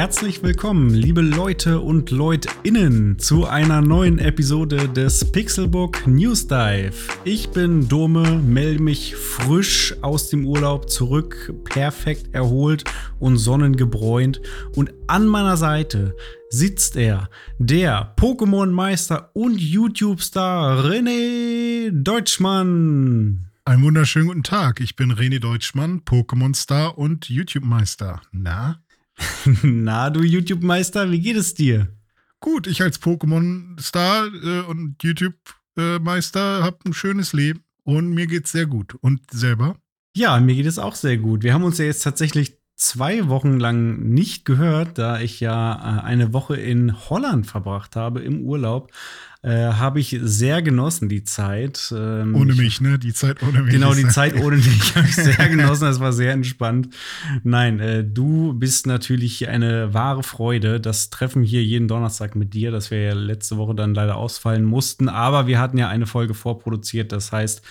Herzlich willkommen, liebe Leute und Leutinnen, zu einer neuen Episode des Pixelbook News Dive. Ich bin Dome, melde mich frisch aus dem Urlaub zurück, perfekt erholt und sonnengebräunt. Und an meiner Seite sitzt er, der Pokémon-Meister und YouTube-Star René Deutschmann. Einen wunderschönen guten Tag. Ich bin René Deutschmann, Pokémon-Star und YouTube-Meister. Na? Na, du YouTube-Meister, wie geht es dir? Gut, ich als Pokémon-Star äh, und YouTube-Meister habe ein schönes Leben und mir geht's sehr gut. Und selber? Ja, mir geht es auch sehr gut. Wir haben uns ja jetzt tatsächlich zwei Wochen lang nicht gehört, da ich ja äh, eine Woche in Holland verbracht habe im Urlaub. Äh, habe ich sehr genossen, die Zeit. Ähm, ohne mich, ne? Die Zeit ohne mich. Genau, die Zeit ohne mich habe ich sehr genossen. Das war sehr entspannt. Nein, äh, du bist natürlich eine wahre Freude. Das Treffen hier jeden Donnerstag mit dir, das wir ja letzte Woche dann leider ausfallen mussten. Aber wir hatten ja eine Folge vorproduziert. Das heißt,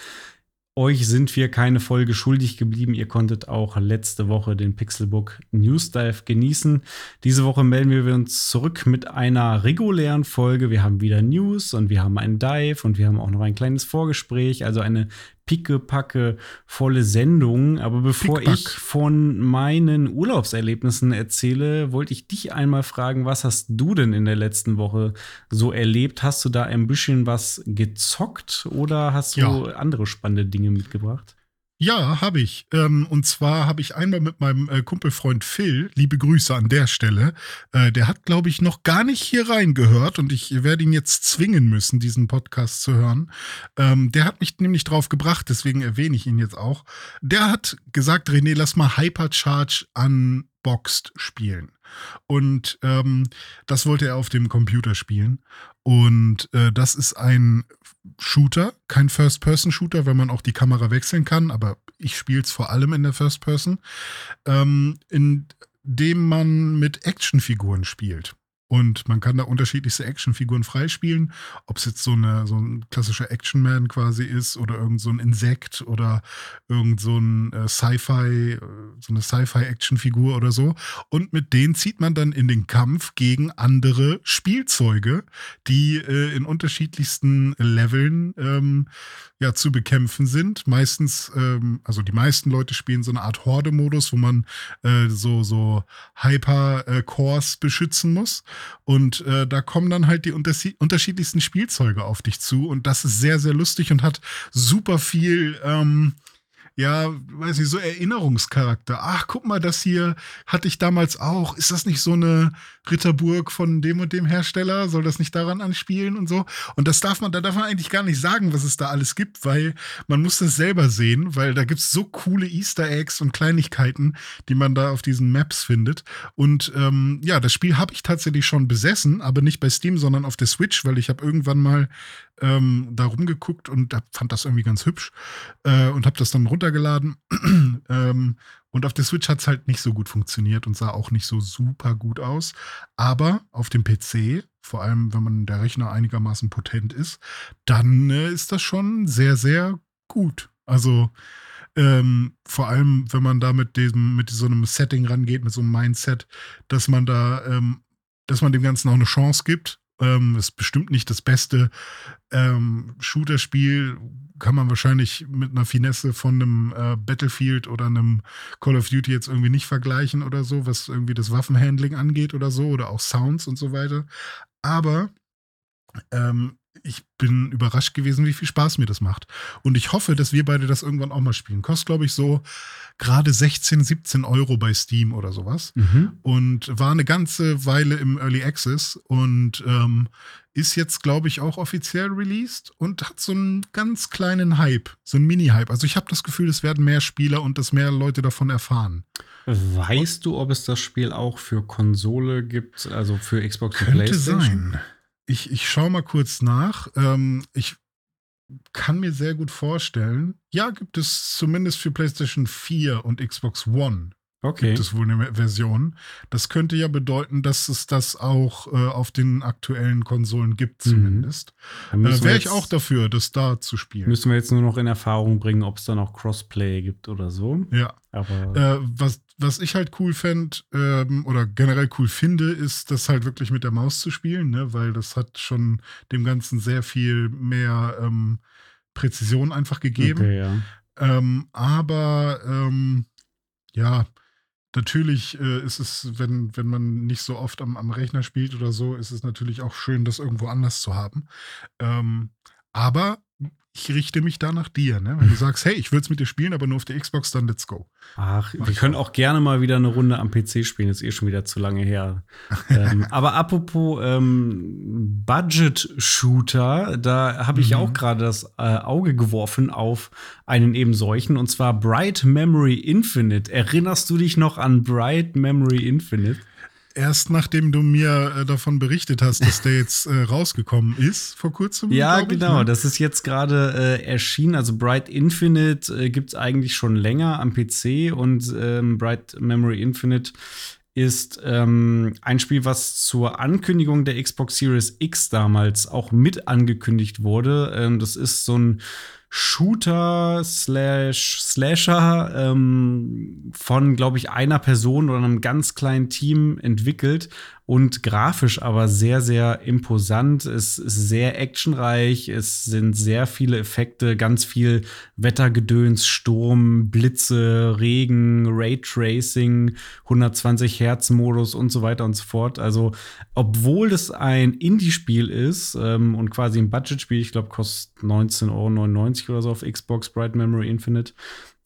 euch sind wir keine Folge schuldig geblieben. Ihr konntet auch letzte Woche den Pixelbook News Dive genießen. Diese Woche melden wir uns zurück mit einer regulären Folge. Wir haben wieder News und wir haben einen Dive und wir haben auch noch ein kleines Vorgespräch, also eine pickepacke volle Sendung. Aber bevor Pickpack. ich von meinen Urlaubserlebnissen erzähle, wollte ich dich einmal fragen, was hast du denn in der letzten Woche so erlebt? Hast du da ein bisschen was gezockt oder hast du ja. andere spannende Dinge mitgebracht? Ja, habe ich. Ähm, und zwar habe ich einmal mit meinem äh, Kumpelfreund Phil, liebe Grüße an der Stelle, äh, der hat, glaube ich, noch gar nicht hier reingehört und ich werde ihn jetzt zwingen müssen, diesen Podcast zu hören. Ähm, der hat mich nämlich drauf gebracht, deswegen erwähne ich ihn jetzt auch. Der hat gesagt, René, lass mal Hypercharge unboxed spielen. Und ähm, das wollte er auf dem Computer spielen. Und äh, das ist ein Shooter, kein First-Person-Shooter, weil man auch die Kamera wechseln kann, aber ich spiele es vor allem in der First-Person, ähm, in dem man mit Actionfiguren spielt. Und man kann da unterschiedlichste Actionfiguren freispielen. Ob es jetzt so, eine, so ein klassischer Actionman quasi ist oder irgend so ein Insekt oder irgend so ein äh, Sci-Fi, äh, so eine Sci-Fi-Actionfigur oder so. Und mit denen zieht man dann in den Kampf gegen andere Spielzeuge, die äh, in unterschiedlichsten Leveln ähm, ja zu bekämpfen sind. Meistens, ähm, also die meisten Leute spielen so eine Art Horde-Modus, wo man äh, so, so Hyper-Cores beschützen muss. Und äh, da kommen dann halt die unterschiedlichsten Spielzeuge auf dich zu. Und das ist sehr, sehr lustig und hat super viel. Ähm, ja, weiß ich, so Erinnerungscharakter. Ach, guck mal, das hier hatte ich damals auch. Ist das nicht so eine Ritterburg von dem und dem Hersteller? Soll das nicht daran anspielen und so? Und das darf man, da darf man eigentlich gar nicht sagen, was es da alles gibt, weil man muss das selber sehen, weil da gibt es so coole Easter Eggs und Kleinigkeiten, die man da auf diesen Maps findet. Und ähm, ja, das Spiel habe ich tatsächlich schon besessen, aber nicht bei Steam, sondern auf der Switch, weil ich habe irgendwann mal ähm, da rumgeguckt und fand das irgendwie ganz hübsch äh, und habe das dann runter runtergeladen. ähm, und auf der Switch hat es halt nicht so gut funktioniert und sah auch nicht so super gut aus. Aber auf dem PC, vor allem wenn man der Rechner einigermaßen potent ist, dann äh, ist das schon sehr, sehr gut. Also ähm, vor allem, wenn man da mit diesem, mit so einem Setting rangeht, mit so einem Mindset, dass man da, ähm, dass man dem Ganzen auch eine Chance gibt. Ähm, ist bestimmt nicht das beste ähm, Shooter-Spiel, kann man wahrscheinlich mit einer Finesse von einem äh, Battlefield oder einem Call of Duty jetzt irgendwie nicht vergleichen oder so, was irgendwie das Waffenhandling angeht oder so oder auch Sounds und so weiter. Aber ähm, ich bin überrascht gewesen, wie viel Spaß mir das macht. Und ich hoffe, dass wir beide das irgendwann auch mal spielen. Kostet, glaube ich, so gerade 16, 17 Euro bei Steam oder sowas. Mhm. Und war eine ganze Weile im Early Access und ähm, ist jetzt, glaube ich, auch offiziell released und hat so einen ganz kleinen Hype, so einen Mini-Hype. Also ich habe das Gefühl, es werden mehr Spieler und dass mehr Leute davon erfahren. Weißt du, ob es das Spiel auch für Konsole gibt, also für Xbox und PlayStation? Sein. Ich, ich schaue mal kurz nach. Ähm, ich kann mir sehr gut vorstellen, ja, gibt es zumindest für PlayStation 4 und Xbox One Okay. gibt es wohl eine Version. Das könnte ja bedeuten, dass es das auch äh, auf den aktuellen Konsolen gibt, Mhm. zumindest. Müssen Äh, Wäre ich auch dafür, das da zu spielen. Müssen wir jetzt nur noch in Erfahrung bringen, ob es da noch Crossplay gibt oder so. Ja. Aber Äh, was, was ich halt cool fände ähm, oder generell cool finde, ist, das halt wirklich mit der Maus zu spielen, ne? weil das hat schon dem Ganzen sehr viel mehr ähm, Präzision einfach gegeben. okay, ja. Ähm, aber ähm, ja, natürlich äh, ist es, wenn, wenn man nicht so oft am, am Rechner spielt oder so, ist es natürlich auch schön, das irgendwo anders zu haben. Ähm, aber ich richte mich da nach dir, ne? Wenn du sagst, hey, ich will es mit dir spielen, aber nur auf der Xbox, dann let's go. Ach, Mach wir können auch. auch gerne mal wieder eine Runde am PC spielen. Ist eh schon wieder zu lange her. ähm, aber apropos ähm, Budget-Shooter, da habe ich Mhm. auch gerade das äh, Auge geworfen auf einen eben solchen, und zwar Bright Memory Infinite. Erinnerst du dich noch an Bright Memory Infinite? Erst nachdem du mir äh, davon berichtet hast, dass der jetzt äh, rausgekommen ist, vor kurzem. Ja, glaub ich, genau. ne? Das ist jetzt gerade äh, erschienen. Also Bright Infinite äh, gibt es eigentlich schon länger am PC und ähm, Bright Memory Infinite ist ähm, ein Spiel, was zur Ankündigung der Xbox Series X damals auch mit angekündigt wurde. Ähm, das ist so ein Shooter slash Slasher ähm, von, glaube ich, einer Person oder einem ganz kleinen Team entwickelt und grafisch aber sehr, sehr imposant. Es ist sehr actionreich. Es sind sehr viele Effekte, ganz viel Wettergedöns, Sturm, Blitze, Regen, Raytracing, 120 Hertz Modus und so weiter und so fort. Also, obwohl es ein Indie-Spiel ist ähm, und quasi ein Budget-Spiel, ich glaube, kostet 19,99 Euro oder so auf Xbox Bright Memory Infinite,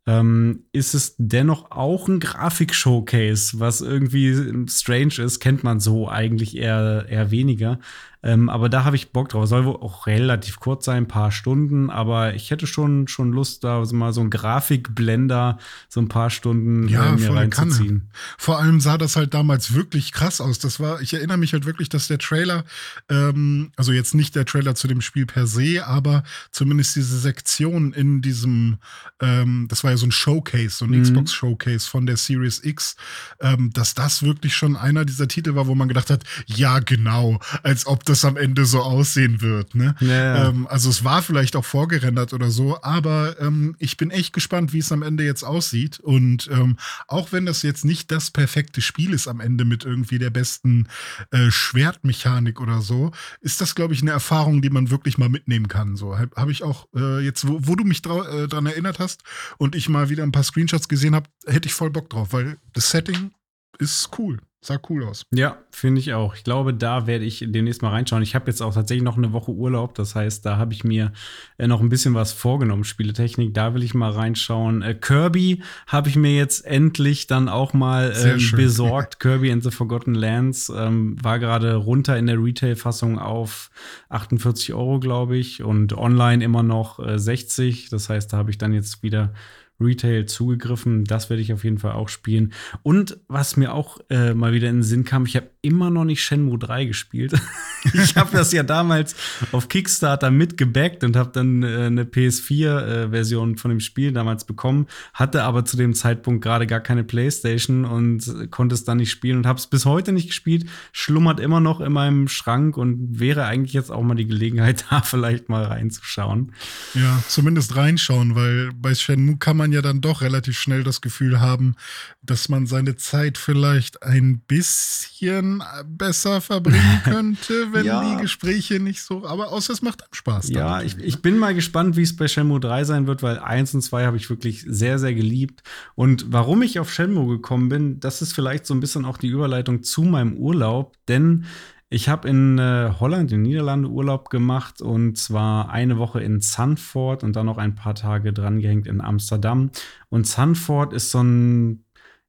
ähm, ist es dennoch auch ein Grafik-Showcase, was irgendwie strange ist, kennt man so eigentlich eher, eher weniger. Ähm, aber da habe ich Bock drauf. Soll wohl auch relativ kurz sein, ein paar Stunden, aber ich hätte schon, schon Lust, da so mal so ein Grafikblender so ein paar Stunden Ja, äh, mir reinzuziehen. Vor allem sah das halt damals wirklich krass aus. Das war, ich erinnere mich halt wirklich, dass der Trailer, ähm, also jetzt nicht der Trailer zu dem Spiel per se, aber zumindest diese Sektion in diesem, ähm, das war ja so ein Showcase, so ein Mhm. Xbox-Showcase von der Series X, ähm, dass das wirklich schon einer dieser Titel war, wo man gedacht hat, ja, genau, als ob das am Ende so aussehen wird. Ne? Ja. Ähm, also es war vielleicht auch vorgerendert oder so, aber ähm, ich bin echt gespannt, wie es am Ende jetzt aussieht. Und ähm, auch wenn das jetzt nicht das perfekte Spiel ist am Ende mit irgendwie der besten äh, Schwertmechanik oder so, ist das, glaube ich, eine Erfahrung, die man wirklich mal mitnehmen kann. So habe hab ich auch äh, jetzt, wo, wo du mich äh, dran erinnert hast und ich mal wieder ein paar Screenshots gesehen habe, hätte ich voll Bock drauf, weil das Setting ist cool. Sah cool aus. Ja, finde ich auch. Ich glaube, da werde ich demnächst mal reinschauen. Ich habe jetzt auch tatsächlich noch eine Woche Urlaub. Das heißt, da habe ich mir äh, noch ein bisschen was vorgenommen. Spieletechnik, da will ich mal reinschauen. Äh, Kirby habe ich mir jetzt endlich dann auch mal schön. besorgt. Kirby and the Forgotten Lands ähm, war gerade runter in der Retail-Fassung auf 48 Euro, glaube ich. Und online immer noch äh, 60. Das heißt, da habe ich dann jetzt wieder Retail zugegriffen. Das werde ich auf jeden Fall auch spielen. Und was mir auch äh, mal wieder in den Sinn kam, ich habe immer noch nicht Shenmue 3 gespielt. ich habe das ja damals auf Kickstarter mitgebackt und habe dann äh, eine PS4-Version von dem Spiel damals bekommen, hatte aber zu dem Zeitpunkt gerade gar keine Playstation und konnte es dann nicht spielen und habe es bis heute nicht gespielt. Schlummert immer noch in meinem Schrank und wäre eigentlich jetzt auch mal die Gelegenheit, da vielleicht mal reinzuschauen. Ja, zumindest reinschauen, weil bei Shenmue kann man ja dann doch relativ schnell das Gefühl haben, dass man seine Zeit vielleicht ein bisschen besser verbringen könnte, wenn Ja. die Gespräche nicht so. Aber außer es macht einem Spaß. Ja, ich, ich bin mal gespannt, wie es bei Shenmue 3 sein wird, weil 1 und 2 habe ich wirklich sehr, sehr geliebt. Und warum ich auf Shenmue gekommen bin, das ist vielleicht so ein bisschen auch die Überleitung zu meinem Urlaub, denn ich habe in äh, Holland, in den Niederlanden Urlaub gemacht und zwar eine Woche in Zandvoort und dann noch ein paar Tage drangehängt in Amsterdam. Und Zandvoort ist so ein,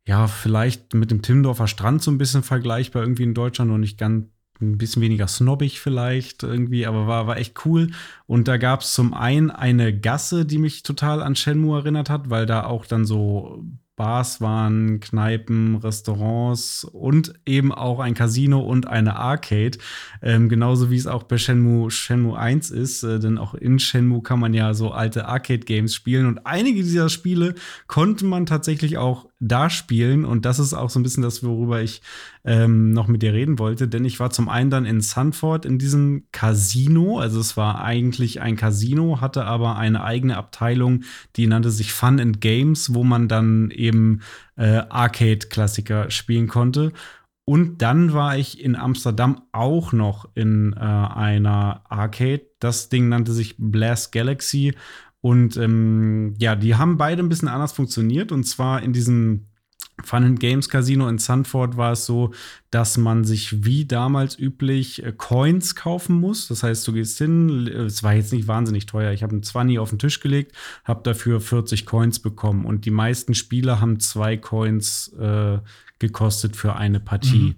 ja, vielleicht mit dem Timmendorfer Strand so ein bisschen vergleichbar irgendwie in Deutschland und nicht ganz ein bisschen weniger snobbig vielleicht irgendwie, aber war, war echt cool. Und da gab es zum einen eine Gasse, die mich total an Shenmue erinnert hat, weil da auch dann so Bars waren, Kneipen, Restaurants und eben auch ein Casino und eine Arcade. Ähm, genauso wie es auch bei Shenmue, Shenmue 1 ist, äh, denn auch in Shenmue kann man ja so alte Arcade-Games spielen und einige dieser Spiele konnte man tatsächlich auch da spielen und das ist auch so ein bisschen das, worüber ich ähm, noch mit dir reden wollte, denn ich war zum einen dann in Sanford in diesem Casino, also es war eigentlich ein Casino, hatte aber eine eigene Abteilung, die nannte sich Fun and Games, wo man dann eben äh, Arcade-Klassiker spielen konnte. Und dann war ich in Amsterdam auch noch in äh, einer Arcade. Das Ding nannte sich Blast Galaxy. Und ähm, ja, die haben beide ein bisschen anders funktioniert. Und zwar in diesem Fun and Games Casino in Sanford war es so, dass man sich wie damals üblich äh, Coins kaufen muss. Das heißt, du gehst hin, es war jetzt nicht wahnsinnig teuer. Ich habe einen 20 auf den Tisch gelegt, habe dafür 40 Coins bekommen. Und die meisten Spieler haben zwei Coins äh, gekostet für eine Partie.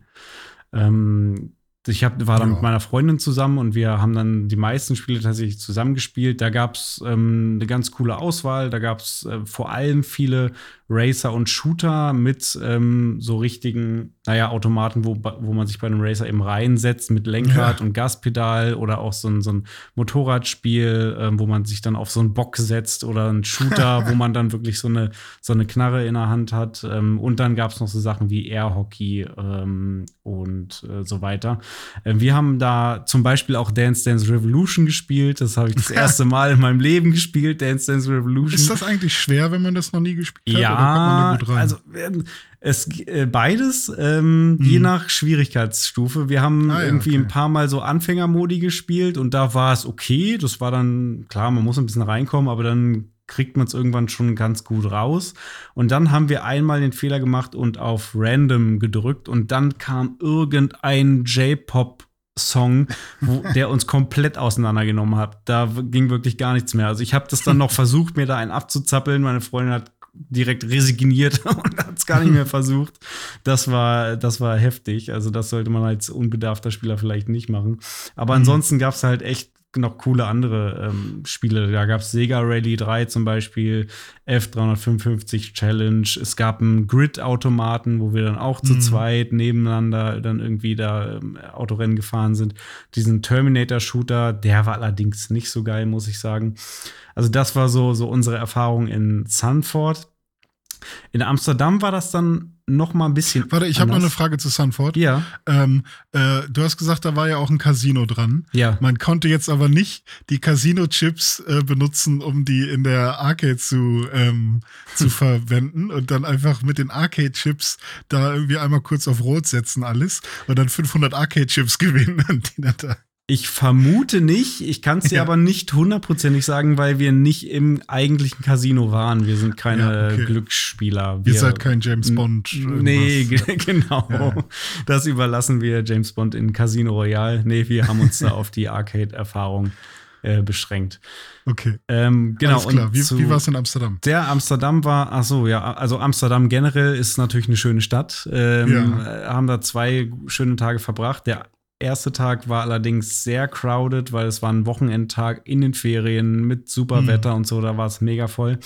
Mhm. Ähm, ich hab, war dann ja. mit meiner Freundin zusammen und wir haben dann die meisten Spiele tatsächlich zusammengespielt. Da gab es ähm, eine ganz coole Auswahl. Da gab es äh, vor allem viele Racer und Shooter mit ähm, so richtigen, naja, Automaten, wo, wo man sich bei einem Racer eben reinsetzt mit Lenkrad ja. und Gaspedal oder auch so ein, so ein Motorradspiel, ähm, wo man sich dann auf so einen Bock setzt oder ein Shooter, wo man dann wirklich so eine, so eine Knarre in der Hand hat. Ähm, und dann gab es noch so Sachen wie Airhockey ähm, und äh, so weiter. Äh, wir haben da zum Beispiel auch Dance Dance Revolution gespielt. Das habe ich das erste Mal in meinem Leben gespielt, Dance Dance Revolution. Ist das eigentlich schwer, wenn man das noch nie gespielt hat? Ja, ja, also ähm, es äh, beides, ähm, hm. je nach Schwierigkeitsstufe. Wir haben ah, ja, irgendwie okay. ein paar Mal so Anfängermodi gespielt und da war es okay. Das war dann, klar, man muss ein bisschen reinkommen, aber dann kriegt man es irgendwann schon ganz gut raus. Und dann haben wir einmal den Fehler gemacht und auf Random gedrückt und dann kam irgendein J-Pop Song, wo, der uns komplett auseinandergenommen hat. Da ging wirklich gar nichts mehr. Also ich habe das dann noch versucht, mir da einen abzuzappeln. Meine Freundin hat direkt resigniert und hat es gar nicht mehr versucht. Das war, das war heftig. Also, das sollte man als unbedarfter Spieler vielleicht nicht machen. Aber mhm. ansonsten gab es halt echt noch coole andere ähm, Spiele. Da gab es Sega Rally 3 zum Beispiel, F355 Challenge. Es gab einen Grid-Automaten, wo wir dann auch mhm. zu zweit nebeneinander dann irgendwie da ähm, Autorennen gefahren sind. Diesen Terminator-Shooter, der war allerdings nicht so geil, muss ich sagen. Also das war so, so unsere Erfahrung in Sanford. In Amsterdam war das dann noch mal ein bisschen. Warte, ich habe noch eine Frage zu Sanford. Ja. Ähm, äh, du hast gesagt, da war ja auch ein Casino dran. Ja. Man konnte jetzt aber nicht die Casino-Chips äh, benutzen, um die in der Arcade zu, ähm, zu verwenden und dann einfach mit den Arcade-Chips da irgendwie einmal kurz auf Rot setzen alles und dann 500 Arcade-Chips gewinnen und die dann da ich vermute nicht. Ich kann es dir ja. aber nicht hundertprozentig sagen, weil wir nicht im eigentlichen Casino waren. Wir sind keine ja, okay. Glücksspieler. Wir, Ihr seid kein James Bond. Nee, genau. Ja. Das überlassen wir James Bond in Casino Royale. Nee, wir haben uns da auf die Arcade-Erfahrung äh, beschränkt. Okay. Ähm, genau. Alles klar. Wie, wie war es in Amsterdam? Der Amsterdam war, ach so, ja, also Amsterdam generell ist natürlich eine schöne Stadt. Ähm, ja. Haben da zwei schöne Tage verbracht. Der erste Tag war allerdings sehr crowded, weil es war ein Wochenendtag in den Ferien mit super mhm. Wetter und so, da war es mega voll.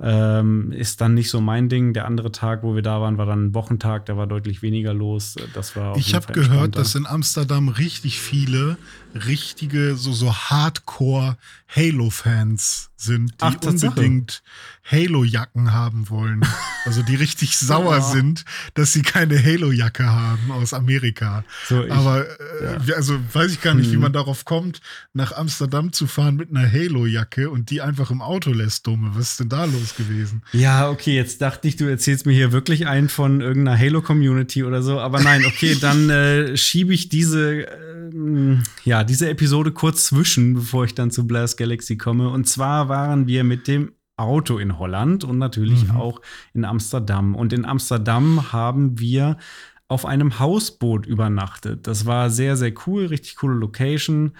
Ähm, ist dann nicht so mein Ding. Der andere Tag, wo wir da waren, war dann ein Wochentag, da war deutlich weniger los. Das war Ich habe gehört, dass in Amsterdam richtig viele richtige, so, so Hardcore Halo-Fans sind, die Ach, unbedingt Halo-Jacken haben wollen. Also die richtig sauer ja. sind, dass sie keine Halo-Jacke haben aus Amerika. So, ich, Aber äh, ja. also weiß ich gar nicht, hm. wie man darauf kommt, nach Amsterdam zu fahren mit einer Halo-Jacke und die einfach im Auto lässt, dumme. Was ist denn da los gewesen? Ja, okay, jetzt dachte ich, du erzählst mir hier wirklich einen von irgendeiner Halo-Community oder so. Aber nein, okay, dann äh, schiebe ich diese, äh, ja, diese Episode kurz zwischen, bevor ich dann zu Blast Galaxy komme. Und zwar waren wir mit dem Auto in Holland und natürlich mhm. auch in Amsterdam. Und in Amsterdam haben wir auf einem Hausboot übernachtet. Das war sehr, sehr cool, richtig coole Location.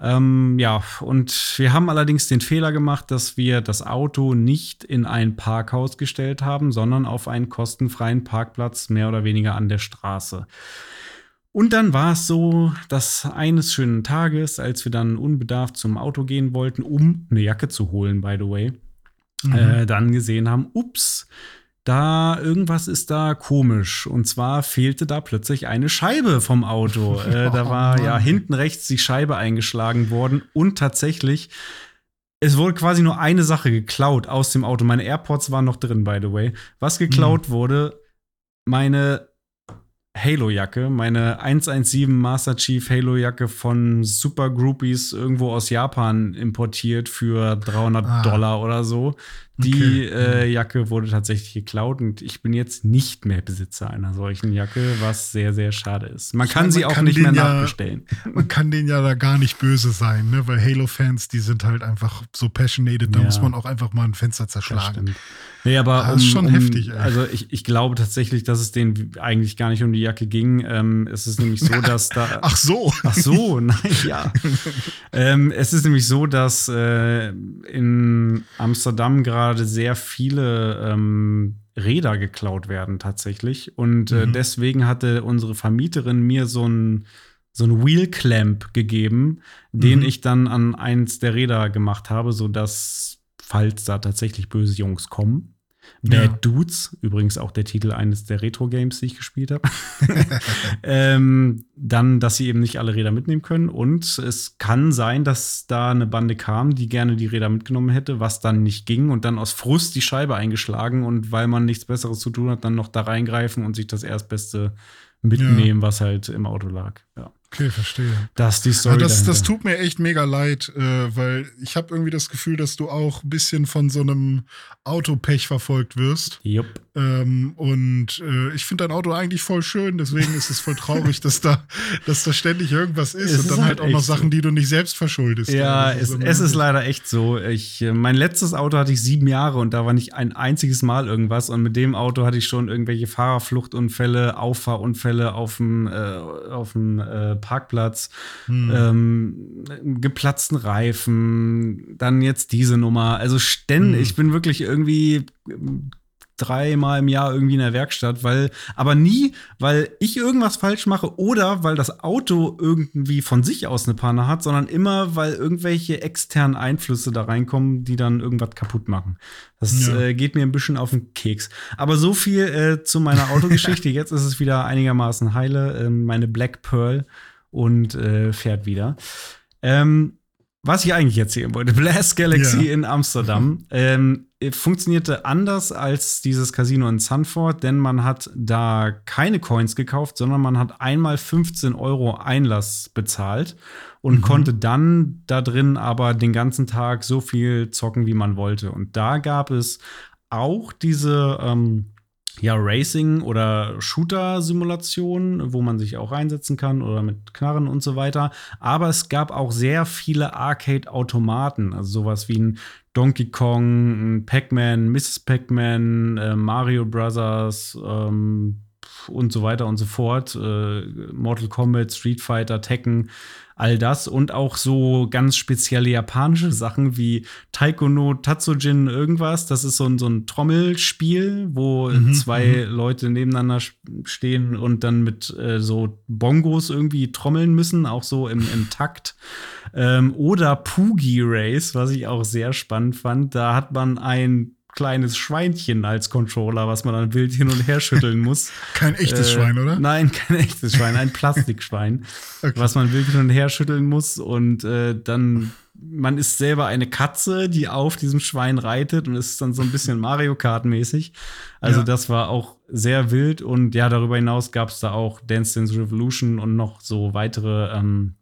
Ähm, ja, und wir haben allerdings den Fehler gemacht, dass wir das Auto nicht in ein Parkhaus gestellt haben, sondern auf einen kostenfreien Parkplatz mehr oder weniger an der Straße. Und dann war es so, dass eines schönen Tages, als wir dann unbedarft zum Auto gehen wollten, um eine Jacke zu holen, by the way, mhm. äh, dann gesehen haben, ups, da irgendwas ist da komisch. Und zwar fehlte da plötzlich eine Scheibe vom Auto. äh, da war ja hinten rechts die Scheibe eingeschlagen worden und tatsächlich es wurde quasi nur eine Sache geklaut aus dem Auto. Meine AirPods waren noch drin, by the way. Was geklaut mhm. wurde, meine Halo-Jacke, meine 117 Master Chief Halo-Jacke von Super Groupies irgendwo aus Japan importiert für 300 ah. Dollar oder so. Die okay. äh. Jacke wurde tatsächlich geklaut und ich bin jetzt nicht mehr Besitzer einer solchen Jacke, was sehr, sehr schade ist. Man ich kann meine, sie man auch kann nicht mehr ja, nachbestellen. Man kann denen ja da gar nicht böse sein, ne? weil Halo-Fans, die sind halt einfach so passionated, da ja. muss man auch einfach mal ein Fenster zerschlagen. Nee, aber das um, ist schon um, heftig. Ey. Also ich, ich glaube tatsächlich, dass es denen eigentlich gar nicht um die Jacke ging. Ähm, es ist nämlich so, dass da. Ach so. Ach so, nein, ja. ähm, es ist nämlich so, dass äh, in Amsterdam gerade sehr viele ähm, Räder geklaut werden tatsächlich. Und äh, mhm. deswegen hatte unsere Vermieterin mir so ein so ein Wheel Clamp gegeben, den mhm. ich dann an eins der Räder gemacht habe, sodass falls da tatsächlich böse Jungs kommen. Bad ja. Dudes, übrigens auch der Titel eines der Retro-Games, die ich gespielt habe. ähm, dann, dass sie eben nicht alle Räder mitnehmen können. Und es kann sein, dass da eine Bande kam, die gerne die Räder mitgenommen hätte, was dann nicht ging und dann aus Frust die Scheibe eingeschlagen und weil man nichts Besseres zu tun hat, dann noch da reingreifen und sich das Erstbeste mitnehmen, ja. was halt im Auto lag. Ja. Okay, verstehe. Das ist die Story. Ja, das, das, tut mir echt mega leid, äh, weil ich habe irgendwie das Gefühl, dass du auch ein bisschen von so einem Autopech verfolgt wirst. Jupp. Ähm, und äh, ich finde dein Auto eigentlich voll schön, deswegen ist es voll traurig, dass da, dass da ständig irgendwas ist es und dann ist halt, halt auch noch Sachen, so. die du nicht selbst verschuldest. Ja, es, es ist leider echt so. Ich, äh, mein letztes Auto hatte ich sieben Jahre und da war nicht ein einziges Mal irgendwas. Und mit dem Auto hatte ich schon irgendwelche Fahrerfluchtunfälle, Auffahrunfälle auf dem, äh, auf dem äh, Parkplatz, hm. ähm, geplatzten Reifen, dann jetzt diese Nummer. Also ständig, hm. ich bin wirklich irgendwie dreimal im Jahr irgendwie in der Werkstatt, weil, aber nie, weil ich irgendwas falsch mache oder weil das Auto irgendwie von sich aus eine Panne hat, sondern immer, weil irgendwelche externen Einflüsse da reinkommen, die dann irgendwas kaputt machen. Das ja. äh, geht mir ein bisschen auf den Keks. Aber so viel äh, zu meiner Autogeschichte. Jetzt ist es wieder einigermaßen heile. Äh, meine Black Pearl und äh, fährt wieder. Ähm, was ich eigentlich erzählen wollte, Blast Galaxy ja. in Amsterdam ähm, funktionierte anders als dieses Casino in Sanford, denn man hat da keine Coins gekauft, sondern man hat einmal 15 Euro Einlass bezahlt und mhm. konnte dann da drin aber den ganzen Tag so viel zocken, wie man wollte. Und da gab es auch diese ähm, ja, Racing- oder Shooter-Simulationen, wo man sich auch reinsetzen kann oder mit Knarren und so weiter. Aber es gab auch sehr viele Arcade-Automaten, also sowas wie ein Donkey Kong, ein Pac-Man, Mrs. Pac-Man, äh, Mario Brothers ähm, und so weiter und so fort. Äh, Mortal Kombat, Street Fighter, Tekken all das und auch so ganz spezielle japanische Sachen wie Taiko no Tatsujin irgendwas. Das ist so ein, so ein Trommelspiel, wo mhm, zwei mhm. Leute nebeneinander stehen und dann mit äh, so Bongos irgendwie trommeln müssen, auch so im, im Takt. Ähm, oder Poogie Race, was ich auch sehr spannend fand. Da hat man ein kleines Schweinchen als Controller, was man dann wild hin und her schütteln muss. kein echtes äh, Schwein, oder? Nein, kein echtes Schwein, ein Plastikschwein, okay. was man wild hin und her schütteln muss und äh, dann man ist selber eine Katze, die auf diesem Schwein reitet und ist dann so ein bisschen Mario Kart mäßig. Also ja. das war auch sehr wild und ja, darüber hinaus gab es da auch Dance Dance Revolution und noch so weitere ähm,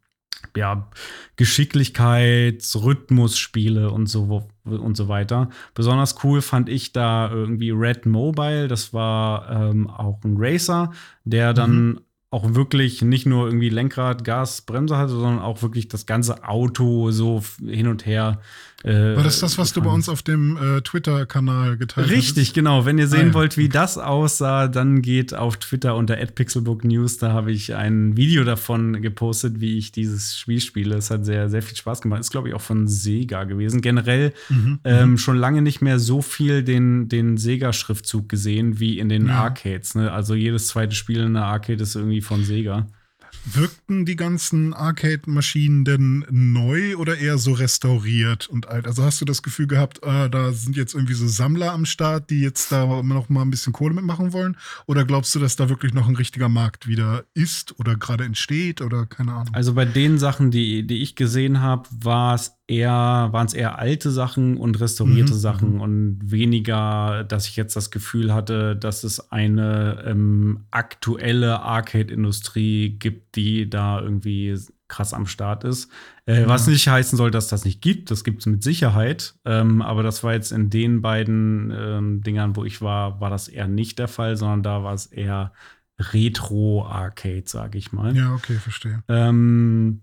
ja, Geschicklichkeits-, Rhythmusspiele und so und so weiter. Besonders cool fand ich da irgendwie Red Mobile. Das war ähm, auch ein Racer, der dann mhm auch wirklich nicht nur irgendwie Lenkrad, Gas, Bremse hatte, sondern auch wirklich das ganze Auto so hin und her. Äh, War das das, was du bei uns auf dem äh, Twitter-Kanal geteilt hast? Richtig, hattest? genau. Wenn ihr sehen ah, ja. wollt, wie das aussah, dann geht auf Twitter unter @pixelbooknews. Da habe ich ein Video davon gepostet, wie ich dieses Spiel spiele. Es hat sehr, sehr viel Spaß gemacht. Ist, glaube ich, auch von Sega gewesen. Generell mhm, ähm, mhm. schon lange nicht mehr so viel den, den Sega-Schriftzug gesehen wie in den ja. Arcades. Ne? Also jedes zweite Spiel in der Arcade ist irgendwie von Sega. Wirkten die ganzen Arcade-Maschinen denn neu oder eher so restauriert und alt? Also hast du das Gefühl gehabt, äh, da sind jetzt irgendwie so Sammler am Start, die jetzt da noch mal ein bisschen Kohle mitmachen wollen? Oder glaubst du, dass da wirklich noch ein richtiger Markt wieder ist oder gerade entsteht oder keine Ahnung? Also bei den Sachen, die, die ich gesehen habe, war es eher, waren es eher alte Sachen und restaurierte mhm. Sachen mhm. und weniger, dass ich jetzt das Gefühl hatte, dass es eine ähm, aktuelle Arcade-Industrie gibt, die da irgendwie krass am Start ist. Äh, ja. Was nicht heißen soll, dass das nicht gibt. Das gibt es mit Sicherheit. Ähm, aber das war jetzt in den beiden ähm, Dingern, wo ich war, war das eher nicht der Fall, sondern da war es eher Retro-Arcade, sage ich mal. Ja, okay, verstehe. Ähm,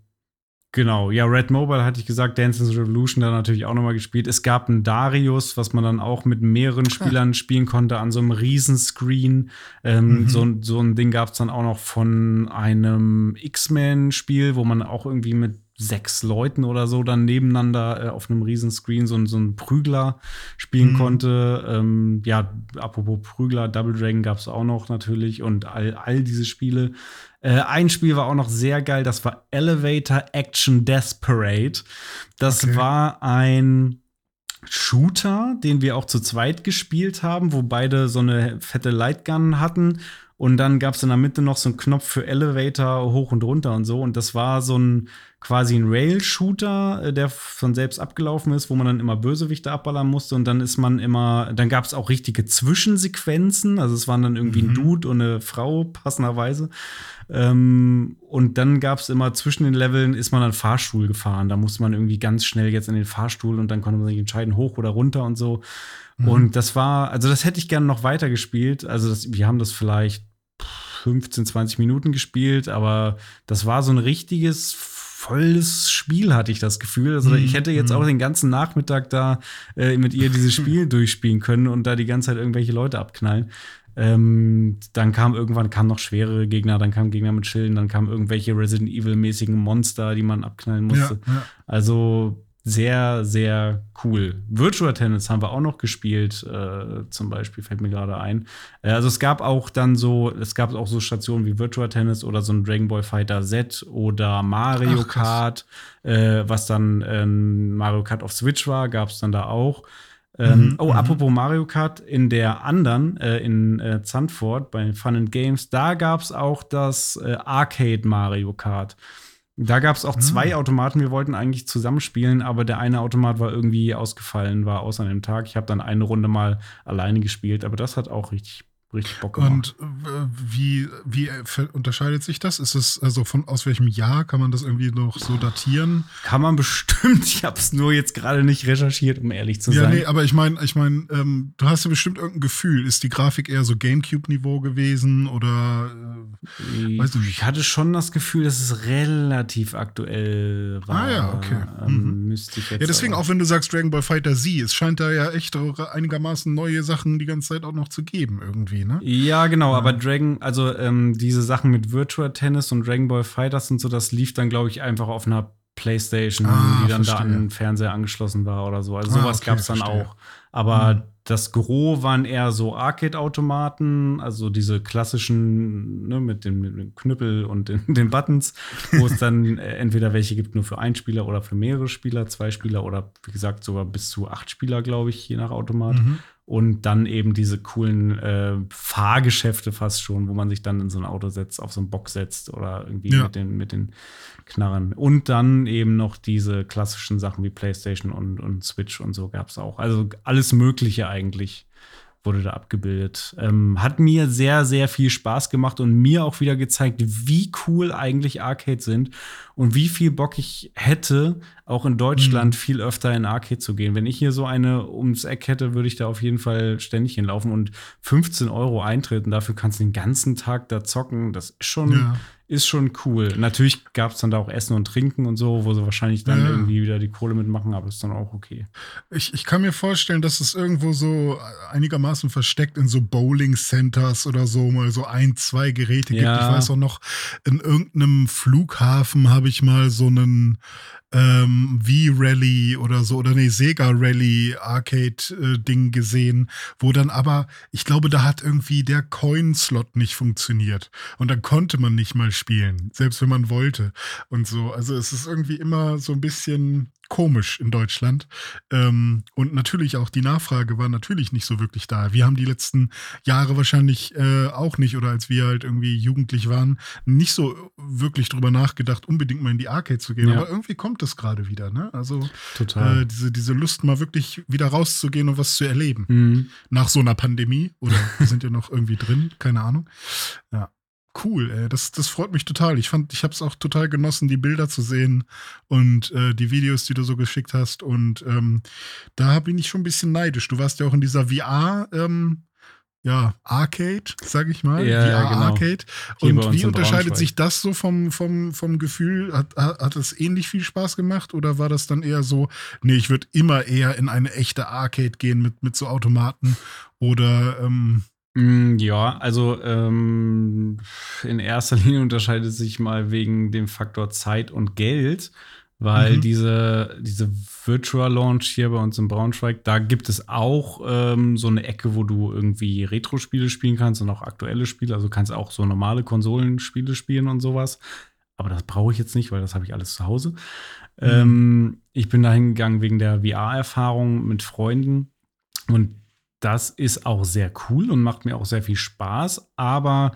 Genau, ja, Red Mobile hatte ich gesagt, Dance Revolution da natürlich auch nochmal gespielt. Es gab ein Darius, was man dann auch mit mehreren Spielern ah. spielen konnte, an so einem Riesenscreen. Ähm, mhm. so, so ein Ding gab es dann auch noch von einem X-Men-Spiel, wo man auch irgendwie mit sechs Leuten oder so dann nebeneinander äh, auf einem riesen Screen so, so einen Prügler spielen mhm. konnte. Ähm, ja, apropos Prügler, Double Dragon gab es auch noch natürlich und all, all diese Spiele. Äh, ein Spiel war auch noch sehr geil, das war Elevator Action Death Parade. Das okay. war ein Shooter, den wir auch zu zweit gespielt haben, wo beide so eine fette Lightgun hatten und dann gab es in der Mitte noch so einen Knopf für Elevator hoch und runter und so. Und das war so ein quasi ein Rail-Shooter, äh, der von selbst abgelaufen ist, wo man dann immer Bösewichte abballern musste. Und dann ist man immer, dann gab es auch richtige Zwischensequenzen. Also es waren dann irgendwie mhm. ein Dude und eine Frau, passenderweise. Ähm, und dann gab es immer zwischen den Leveln ist man dann Fahrstuhl gefahren. Da musste man irgendwie ganz schnell jetzt in den Fahrstuhl und dann konnte man sich entscheiden, hoch oder runter und so. Mhm. Und das war, also das hätte ich gerne noch weiter gespielt. Also das, wir haben das vielleicht 15, 20 Minuten gespielt, aber das war so ein richtiges volles Spiel, hatte ich das Gefühl. Also ich hätte jetzt mhm. auch den ganzen Nachmittag da äh, mit ihr dieses Spiel durchspielen können und da die ganze Zeit irgendwelche Leute abknallen. Ähm, dann kam irgendwann kam noch schwerere Gegner, dann kamen Gegner mit Schilden, dann kamen irgendwelche Resident Evil-mäßigen Monster, die man abknallen musste. Ja, ja. Also sehr, sehr cool. Virtual Tennis haben wir auch noch gespielt, äh, zum Beispiel, fällt mir gerade ein. Äh, also es gab auch dann so, es gab auch so Stationen wie Virtual Tennis oder so ein Dragon Ball Fighter Z oder Mario Ach, Kart, äh, was dann ähm, Mario Kart auf Switch war, gab es dann da auch. Ähm, mhm, oh, mhm. apropos Mario Kart, in der anderen, äh, in äh, Zandvoort bei Fun and Games, da gab es auch das äh, Arcade Mario Kart. Da gab es auch zwei hm. Automaten. Wir wollten eigentlich zusammenspielen, aber der eine Automat war irgendwie ausgefallen, war außer dem Tag. Ich habe dann eine Runde mal alleine gespielt, aber das hat auch richtig richtig Bock gemacht. Und äh, wie, wie unterscheidet sich das? Ist es also von aus welchem Jahr kann man das irgendwie noch so datieren? Kann man bestimmt. Ich habe es nur jetzt gerade nicht recherchiert, um ehrlich zu ja, sein. Ja, nee, aber ich meine, ich meine, ähm, du hast ja bestimmt irgendein Gefühl. Ist die Grafik eher so GameCube-Niveau gewesen oder äh, weiß nicht. Ich hatte schon das Gefühl, dass es relativ aktuell war. Ah ja, okay. Ähm, mhm. Müsste ich jetzt ja, deswegen auch wenn du sagst Dragon Ball Fighter Z, es scheint da ja echt einigermaßen neue Sachen die ganze Zeit auch noch zu geben irgendwie ne? Ja, genau, ja. aber Dragon, also ähm, diese Sachen mit Virtual Tennis und Dragon Ball Fighters und so, das lief dann, glaube ich, einfach auf einer Playstation, ah, die dann verstehe. da an den Fernseher angeschlossen war oder so. Also ah, sowas okay, gab es dann verstehe. auch. Aber mhm. das Gros waren eher so Arcade-Automaten, also diese klassischen ne, mit, dem, mit, dem, Knüppel und den, den Buttons, wo es dann äh, entweder welche gibt nur für einen Spieler oder für mehrere Spieler, zwei Spieler oder wie gesagt sogar bis zu acht Spieler, glaube ich, je nach Automat. Mhm und dann eben diese coolen äh, Fahrgeschäfte fast schon, wo man sich dann in so ein Auto setzt, auf so einen Bock setzt oder irgendwie ja. mit, den, mit den Knarren. Und dann eben noch diese klassischen Sachen wie PlayStation und, und Switch und so gab es auch. Also alles Mögliche eigentlich wurde da abgebildet. Ähm, hat mir sehr, sehr viel Spaß gemacht und mir auch wieder gezeigt, wie cool eigentlich Arcades sind und wie viel Bock ich hätte, auch in Deutschland mhm. viel öfter in Arcade zu gehen. Wenn ich hier so eine ums Eck hätte, würde ich da auf jeden Fall ständig hinlaufen und 15 Euro eintreten. Dafür kannst du den ganzen Tag da zocken. Das ist schon, ja ist schon cool. Natürlich gab es dann da auch Essen und Trinken und so, wo sie wahrscheinlich dann ja. irgendwie wieder die Kohle mitmachen, aber ist dann auch okay. Ich, ich kann mir vorstellen, dass es irgendwo so einigermaßen versteckt in so Bowling-Centers oder so mal so ein, zwei Geräte ja. gibt. Ich weiß auch noch, in irgendeinem Flughafen habe ich mal so einen ähm, V-Rally oder so, oder nee, Sega Rally Arcade-Ding äh, gesehen, wo dann aber, ich glaube, da hat irgendwie der Coin-Slot nicht funktioniert. Und dann konnte man nicht mal spielen, selbst wenn man wollte und so. Also es ist irgendwie immer so ein bisschen komisch in Deutschland. Ähm, und natürlich auch die Nachfrage war natürlich nicht so wirklich da. Wir haben die letzten Jahre wahrscheinlich äh, auch nicht, oder als wir halt irgendwie jugendlich waren, nicht so wirklich drüber nachgedacht, unbedingt mal in die Arcade zu gehen. Ja. Aber irgendwie kommt das gerade wieder, ne? Also Total. Äh, diese, diese Lust, mal wirklich wieder rauszugehen und was zu erleben. Mhm. Nach so einer Pandemie. Oder wir sind ja noch irgendwie drin, keine Ahnung. Ja. Cool, ey. Das, das freut mich total. Ich fand, ich habe es auch total genossen, die Bilder zu sehen und äh, die Videos, die du so geschickt hast. Und ähm, da bin ich schon ein bisschen neidisch. Du warst ja auch in dieser VR, ähm, ja, Arcade, sag ich mal. Ja, VR genau. Arcade. Und wie unterscheidet sich das so vom, vom, vom Gefühl? Hat, hat, hat das ähnlich viel Spaß gemacht oder war das dann eher so, nee, ich würde immer eher in eine echte Arcade gehen mit, mit so Automaten oder ähm, Mm, ja, also ähm, in erster Linie unterscheidet sich mal wegen dem Faktor Zeit und Geld, weil mhm. diese, diese Virtual Launch hier bei uns in Braunschweig, da gibt es auch ähm, so eine Ecke, wo du irgendwie Retro-Spiele spielen kannst und auch aktuelle Spiele. Also kannst auch so normale Konsolenspiele spielen und sowas. Aber das brauche ich jetzt nicht, weil das habe ich alles zu Hause. Mhm. Ähm, ich bin da hingegangen wegen der VR-Erfahrung mit Freunden. Und das ist auch sehr cool und macht mir auch sehr viel Spaß, aber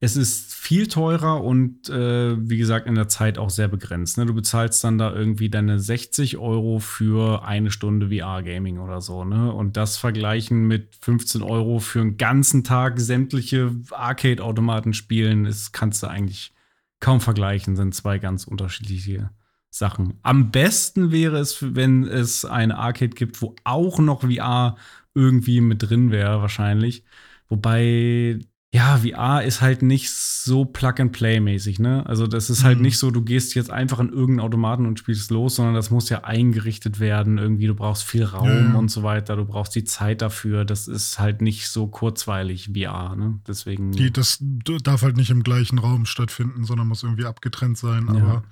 es ist viel teurer und äh, wie gesagt in der Zeit auch sehr begrenzt. Ne? Du bezahlst dann da irgendwie deine 60 Euro für eine Stunde VR-Gaming oder so. Ne? Und das vergleichen mit 15 Euro für einen ganzen Tag sämtliche Arcade-Automaten spielen, ist, kannst du eigentlich kaum vergleichen, sind zwei ganz unterschiedliche Sachen. Am besten wäre es, wenn es eine Arcade gibt, wo auch noch VR irgendwie mit drin wäre, wahrscheinlich. Wobei, ja, VR ist halt nicht so Plug-and-Play-mäßig, ne? Also, das ist halt mhm. nicht so, du gehst jetzt einfach in irgendeinen Automaten und spielst los, sondern das muss ja eingerichtet werden. Irgendwie, du brauchst viel Raum ja. und so weiter, du brauchst die Zeit dafür. Das ist halt nicht so kurzweilig VR, ne? Deswegen. Die, das darf halt nicht im gleichen Raum stattfinden, sondern muss irgendwie abgetrennt sein. Ja. Aber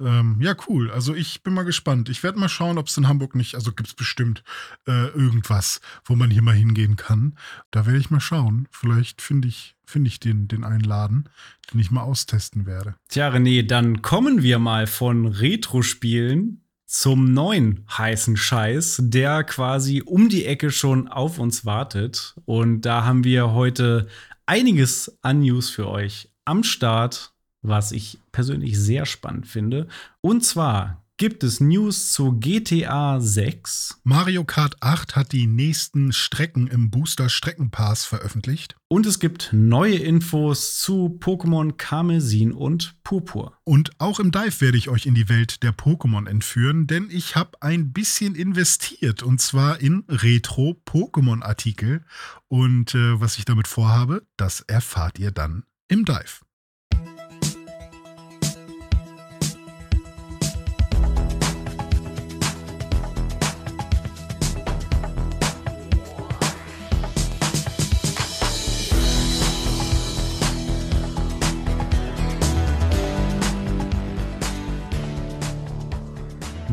ähm, ja, cool. Also ich bin mal gespannt. Ich werde mal schauen, ob es in Hamburg nicht, also gibt es bestimmt äh, irgendwas, wo man hier mal hingehen kann. Da werde ich mal schauen. Vielleicht finde ich, finde ich den, den einen Laden, den ich mal austesten werde. Tja, René, dann kommen wir mal von Retro-Spielen zum neuen heißen Scheiß, der quasi um die Ecke schon auf uns wartet. Und da haben wir heute einiges an News für euch am Start was ich persönlich sehr spannend finde. Und zwar gibt es News zu GTA 6. Mario Kart 8 hat die nächsten Strecken im Booster Streckenpass veröffentlicht. Und es gibt neue Infos zu Pokémon Karmesin und Purpur. Und auch im Dive werde ich euch in die Welt der Pokémon entführen, denn ich habe ein bisschen investiert und zwar in Retro-Pokémon-Artikel. Und äh, was ich damit vorhabe, das erfahrt ihr dann im Dive.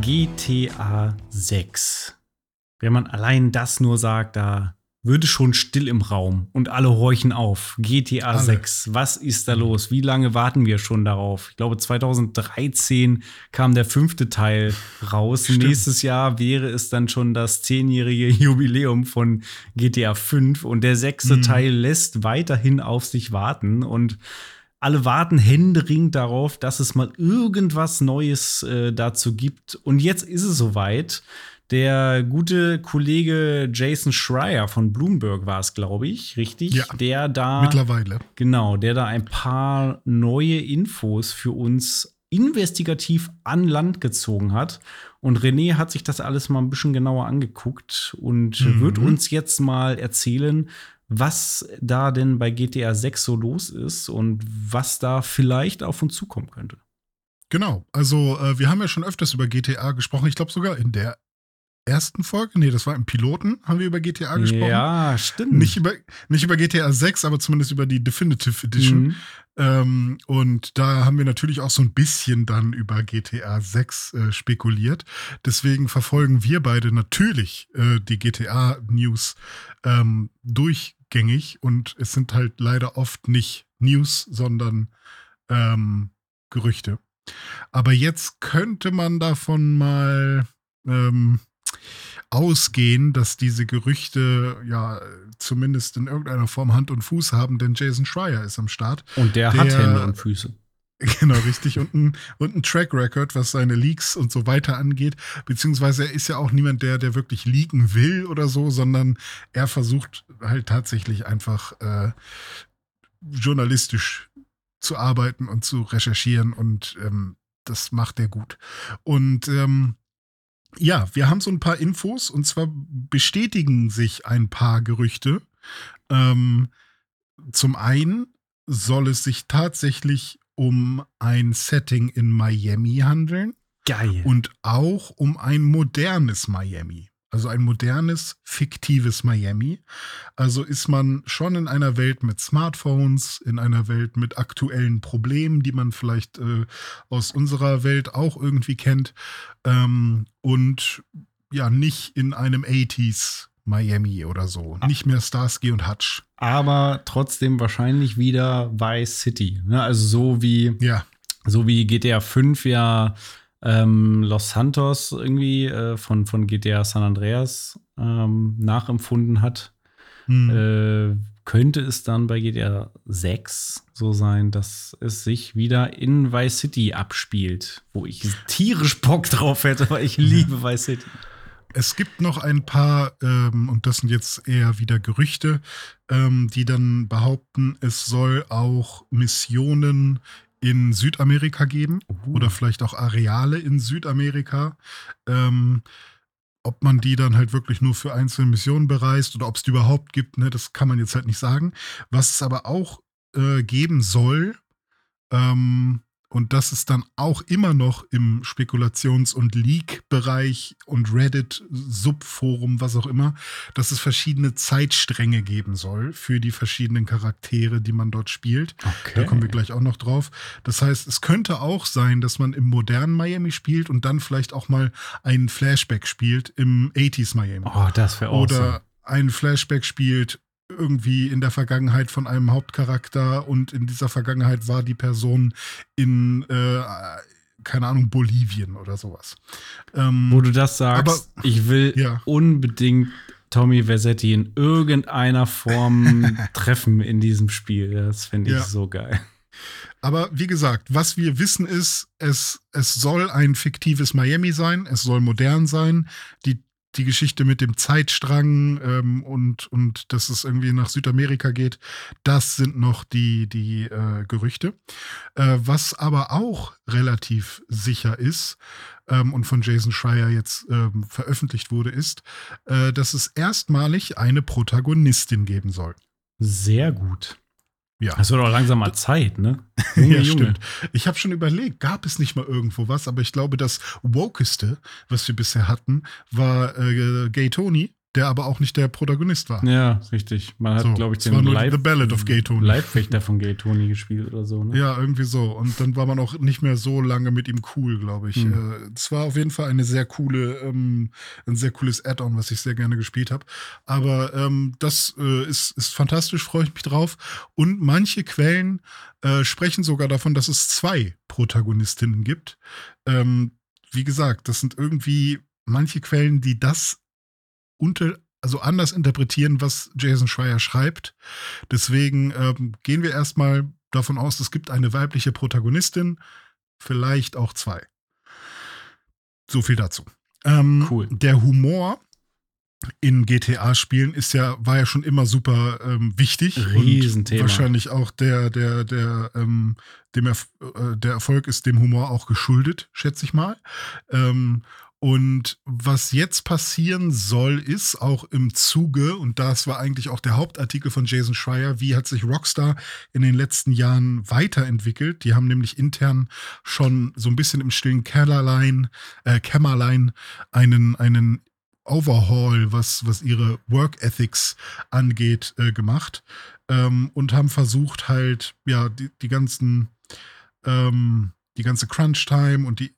GTA 6. Wenn man allein das nur sagt, da würde schon still im Raum und alle horchen auf. GTA alle. 6, was ist da los? Wie lange warten wir schon darauf? Ich glaube, 2013 kam der fünfte Teil raus. Stimmt. Nächstes Jahr wäre es dann schon das zehnjährige Jubiläum von GTA 5 und der sechste mhm. Teil lässt weiterhin auf sich warten und alle warten händeringend darauf, dass es mal irgendwas Neues äh, dazu gibt. Und jetzt ist es soweit. Der gute Kollege Jason Schreier von Bloomberg war es, glaube ich, richtig? Ja, der da mittlerweile. Genau, der da ein paar neue Infos für uns investigativ an Land gezogen hat. Und René hat sich das alles mal ein bisschen genauer angeguckt und mhm. wird uns jetzt mal erzählen, was da denn bei GTA 6 so los ist und was da vielleicht auf uns zukommen könnte. Genau, also äh, wir haben ja schon öfters über GTA gesprochen, ich glaube sogar in der ersten Folge, nee, das war im Piloten, haben wir über GTA gesprochen. Ja, stimmt. Nicht über, nicht über GTA 6, aber zumindest über die Definitive Edition. Mhm. Ähm, und da haben wir natürlich auch so ein bisschen dann über GTA 6 äh, spekuliert. Deswegen verfolgen wir beide natürlich äh, die GTA-News ähm, durchgängig. Und es sind halt leider oft nicht News, sondern ähm, Gerüchte. Aber jetzt könnte man davon mal ähm, ausgehen, dass diese Gerüchte ja zumindest in irgendeiner Form Hand und Fuß haben, denn Jason Schreier ist am Start. Und der, Der- hat Hände und Füße. Genau, richtig. Und ein, und ein Track Record, was seine Leaks und so weiter angeht. Beziehungsweise er ist ja auch niemand, der, der wirklich leaken will oder so, sondern er versucht halt tatsächlich einfach äh, journalistisch zu arbeiten und zu recherchieren und ähm, das macht er gut. Und ähm, ja, wir haben so ein paar Infos und zwar bestätigen sich ein paar Gerüchte. Ähm, zum einen soll es sich tatsächlich um ein Setting in Miami handeln Geil. und auch um ein modernes Miami. Also ein modernes, fiktives Miami. Also ist man schon in einer Welt mit Smartphones, in einer Welt mit aktuellen Problemen, die man vielleicht äh, aus unserer Welt auch irgendwie kennt. Ähm, und ja, nicht in einem 80s Miami oder so. Nicht mehr Starsky und Hutch. aber trotzdem wahrscheinlich wieder Vice City. Ne? Also so wie, Ja, so wie GTA 5 ja ähm, Los Santos irgendwie äh, von, von GTA San Andreas ähm, nachempfunden hat, hm. äh, könnte es dann bei GTA 6 so sein, dass es sich wieder in Vice City abspielt, wo ich tierisch Bock drauf hätte, weil ich liebe Vice City. Es gibt noch ein paar, ähm, und das sind jetzt eher wieder Gerüchte, ähm, die dann behaupten, es soll auch Missionen in Südamerika geben oder vielleicht auch Areale in Südamerika. Ähm, ob man die dann halt wirklich nur für einzelne Missionen bereist oder ob es die überhaupt gibt, ne, das kann man jetzt halt nicht sagen. Was es aber auch äh, geben soll, ähm, und das ist dann auch immer noch im Spekulations- und Leak-Bereich und Reddit-Subforum, was auch immer, dass es verschiedene Zeitstränge geben soll für die verschiedenen Charaktere, die man dort spielt. Okay. Da kommen wir gleich auch noch drauf. Das heißt, es könnte auch sein, dass man im modernen Miami spielt und dann vielleicht auch mal einen Flashback spielt im 80s Miami. Oh, das wäre awesome. Oder einen Flashback spielt irgendwie in der Vergangenheit von einem Hauptcharakter und in dieser Vergangenheit war die Person in, äh, keine Ahnung, Bolivien oder sowas. Ähm, Wo du das sagst, ich will Ja. unbedingt Tommy Versetti in irgendeiner Form treffen in diesem Spiel. Das finde ich Ja. so geil. Aber wie gesagt, was wir wissen ist, es, es soll ein fiktives Miami sein, es soll modern sein. Die, die Geschichte mit dem Zeitstrang ähm, und, und dass es irgendwie nach Südamerika geht, das sind noch die, die äh, Gerüchte. Äh, was aber auch relativ sicher ist ähm, und von Jason Schreier jetzt ähm, veröffentlicht wurde, ist, äh, dass es erstmalig eine Protagonistin geben soll. Sehr gut. Ja. Es wird auch langsam mal Zeit, ne? Junge, Ja, Junge. stimmt. Ich habe schon überlegt, gab es nicht mal irgendwo was, aber ich glaube, das Wokeste, was wir bisher hatten, war äh, Gay Tony, der aber auch nicht der Protagonist war. Ja, richtig. Man hat, So, glaube ich, es den war nur Live The Ballad of Gay Tony. Live-Wächter von Gay Tony gespielt oder so, ne? Ja, irgendwie so. Und dann war man auch nicht mehr so lange mit ihm cool, glaube ich. Hm. Äh, Es war auf jeden Fall eine sehr coole, ähm, ein sehr cooles Add-on, was ich sehr gerne gespielt habe. Aber ähm, das äh, ist, ist fantastisch, freue ich mich drauf. Und manche Quellen äh, sprechen sogar davon, dass es zwei Protagonistinnen gibt. Ähm, wie gesagt, das sind irgendwie manche Quellen, die das unter, also anders interpretieren, was Jason Schreier schreibt. Deswegen ähm, gehen wir erstmal davon aus, es gibt eine weibliche Protagonistin, vielleicht auch zwei. So viel dazu. Ähm, Cool. Der Humor in GTA-Spielen ist ja, war ja schon immer super ähm, wichtig. Riesenthema. Und wahrscheinlich auch der, der, der, ähm, dem Erf äh, der Erfolg ist dem Humor auch geschuldet, schätze ich mal. Ähm, und was jetzt passieren soll, ist auch im Zuge, und das war eigentlich auch der Hauptartikel von Jason Schreier, wie hat sich Rockstar in den letzten Jahren weiterentwickelt. Die haben nämlich intern schon so ein bisschen im stillen Kellerlein, äh, Kämmerlein einen, einen Overhaul, was, was ihre Work Ethics angeht, äh, gemacht ähm, und haben versucht halt, ja, die, die ganzen ähm, die ganze Crunch-Time und die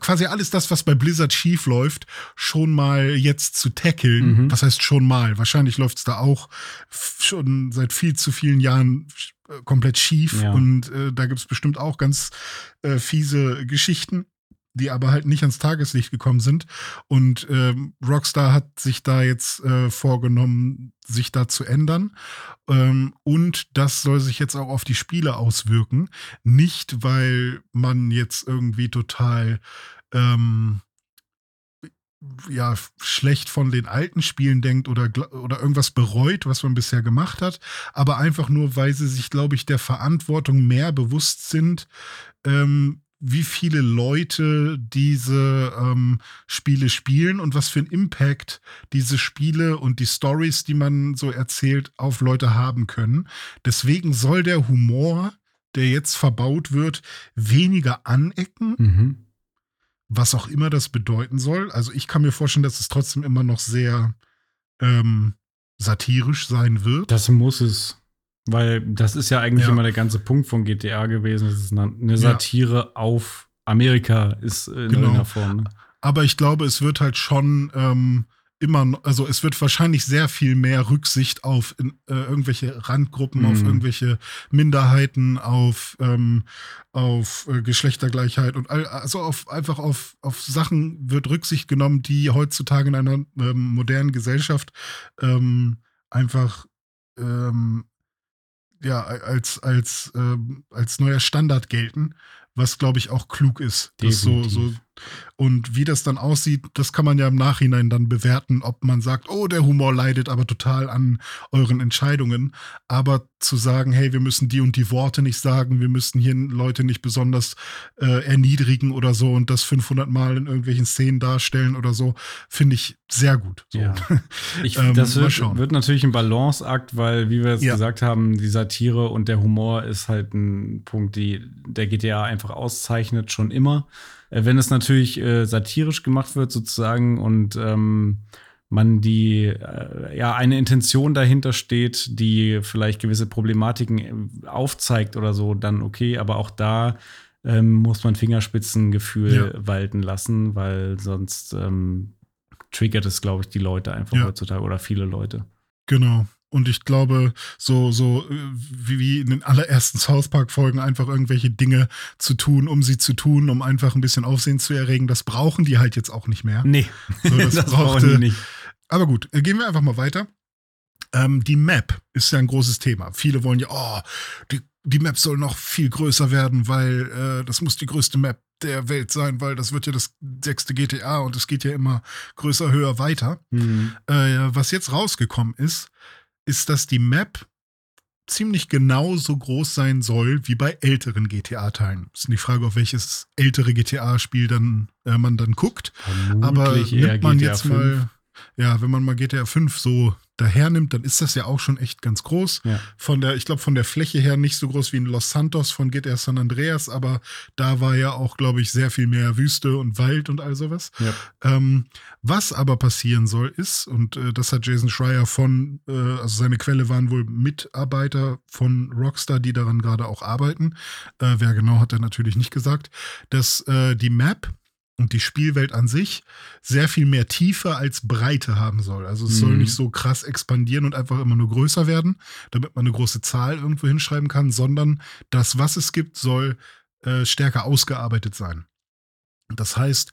quasi alles das, was bei Blizzard schief läuft, schon mal jetzt zu tackeln. Mhm. Was heißt schon mal? Wahrscheinlich läuft es da auch schon seit viel zu vielen Jahren äh, komplett schief. Ja. Und äh, da gibt es bestimmt auch ganz äh, fiese Geschichten die aber halt nicht ans Tageslicht gekommen sind. Und ähm, Rockstar hat sich da jetzt äh, vorgenommen, sich da zu ändern. Ähm, und das soll sich jetzt auch auf die Spiele auswirken. Nicht, weil man jetzt irgendwie total ähm, ja, schlecht von den alten Spielen denkt oder, oder irgendwas bereut, was man bisher gemacht hat, aber einfach nur, weil sie sich, glaube ich, der Verantwortung mehr bewusst sind, ähm, wie viele Leute diese ähm, Spiele spielen und was für einen Impact diese Spiele und die Stories, die man so erzählt, auf Leute haben können. Deswegen soll der Humor, der jetzt verbaut wird, weniger anecken. Mhm. Was auch immer das bedeuten soll. Also ich kann mir vorstellen, dass es trotzdem immer noch sehr ähm, satirisch sein wird. Das muss es. Weil das ist ja eigentlich ja. immer der ganze Punkt von GTA gewesen. Es ist eine Satire ja. auf Amerika, ist in genau. irgendeiner Form. Ne? Aber ich glaube, es wird halt schon ähm, immer, also es wird wahrscheinlich sehr viel mehr Rücksicht auf in, äh, irgendwelche Randgruppen, mhm. auf irgendwelche Minderheiten, auf, ähm, auf äh, Geschlechtergleichheit und all, also auf, einfach auf, auf Sachen wird Rücksicht genommen, die heutzutage in einer ähm, modernen Gesellschaft ähm, einfach ähm, ja, als, als, ähm, als neuer Standard gelten, was glaube ich auch klug ist. So, so, und wie das dann aussieht, das kann man ja im Nachhinein dann bewerten, ob man sagt, oh, der Humor leidet aber total an euren Entscheidungen. Aber zu sagen, hey, wir müssen die und die Worte nicht sagen, wir müssen hier Leute nicht besonders äh, erniedrigen oder so und das 500 Mal in irgendwelchen Szenen darstellen oder so, finde ich sehr gut. So. Ja. Ich, ähm, das wird, wird, natürlich ein Balanceakt, weil, wie wir es ja. gesagt haben, die Satire und der Humor ist halt ein Punkt, die der GTA einfach auszeichnet, schon immer. Äh, wenn es natürlich äh, satirisch gemacht wird, sozusagen, und ähm, man die, äh, ja, eine Intention dahinter steht, die vielleicht gewisse Problematiken äh, aufzeigt oder so, dann okay, aber auch da ähm, muss man Fingerspitzengefühl ja. walten lassen, weil sonst ähm, triggert es, glaube ich, die Leute einfach ja. heutzutage oder viele Leute. Genau. Und ich glaube, so, so äh, wie, in den allerersten South Park-Folgen einfach irgendwelche Dinge zu tun, um sie zu tun, um einfach ein bisschen Aufsehen zu erregen, das brauchen die halt jetzt auch nicht mehr. Nee, so, das, das brauchte, brauchen die nicht. Aber gut, äh, gehen wir einfach mal weiter. Ähm, die Map ist ja ein großes Thema. Viele wollen ja, oh, die, die Map soll noch viel größer werden, weil äh, das muss die größte Map der Welt sein, weil das wird ja das sechste GTA und es geht ja immer größer, höher, weiter. Mhm. Äh, was jetzt rausgekommen ist, ist, dass die Map ziemlich genau so groß sein soll wie bei älteren GTA-Teilen. Ist die Frage, auf welches ältere GTA-Spiel dann äh, man dann guckt. Vermutlich Aber nimmt man jetzt 5. mal, ja, wenn man mal GTA 5 so dahernimmt, dann ist das ja auch schon echt ganz groß. Ja. Von der, ich glaube, von der Fläche her nicht so groß wie in Los Santos von GTA San Andreas, aber da war ja auch, glaube ich, sehr viel mehr Wüste und Wald und all sowas. Ja. Ähm, was aber passieren soll, ist, und äh, das hat Jason Schreier von, äh, also seine Quelle waren wohl Mitarbeiter von Rockstar, die daran gerade auch arbeiten. Äh, wer genau hat er natürlich nicht gesagt, dass äh, die Map und die Spielwelt an sich sehr viel mehr Tiefe als Breite haben soll. Also es mhm. soll nicht so krass expandieren und einfach immer nur größer werden, damit man eine große Zahl irgendwo hinschreiben kann, sondern das, was es gibt, soll äh, stärker ausgearbeitet sein. Das heißt,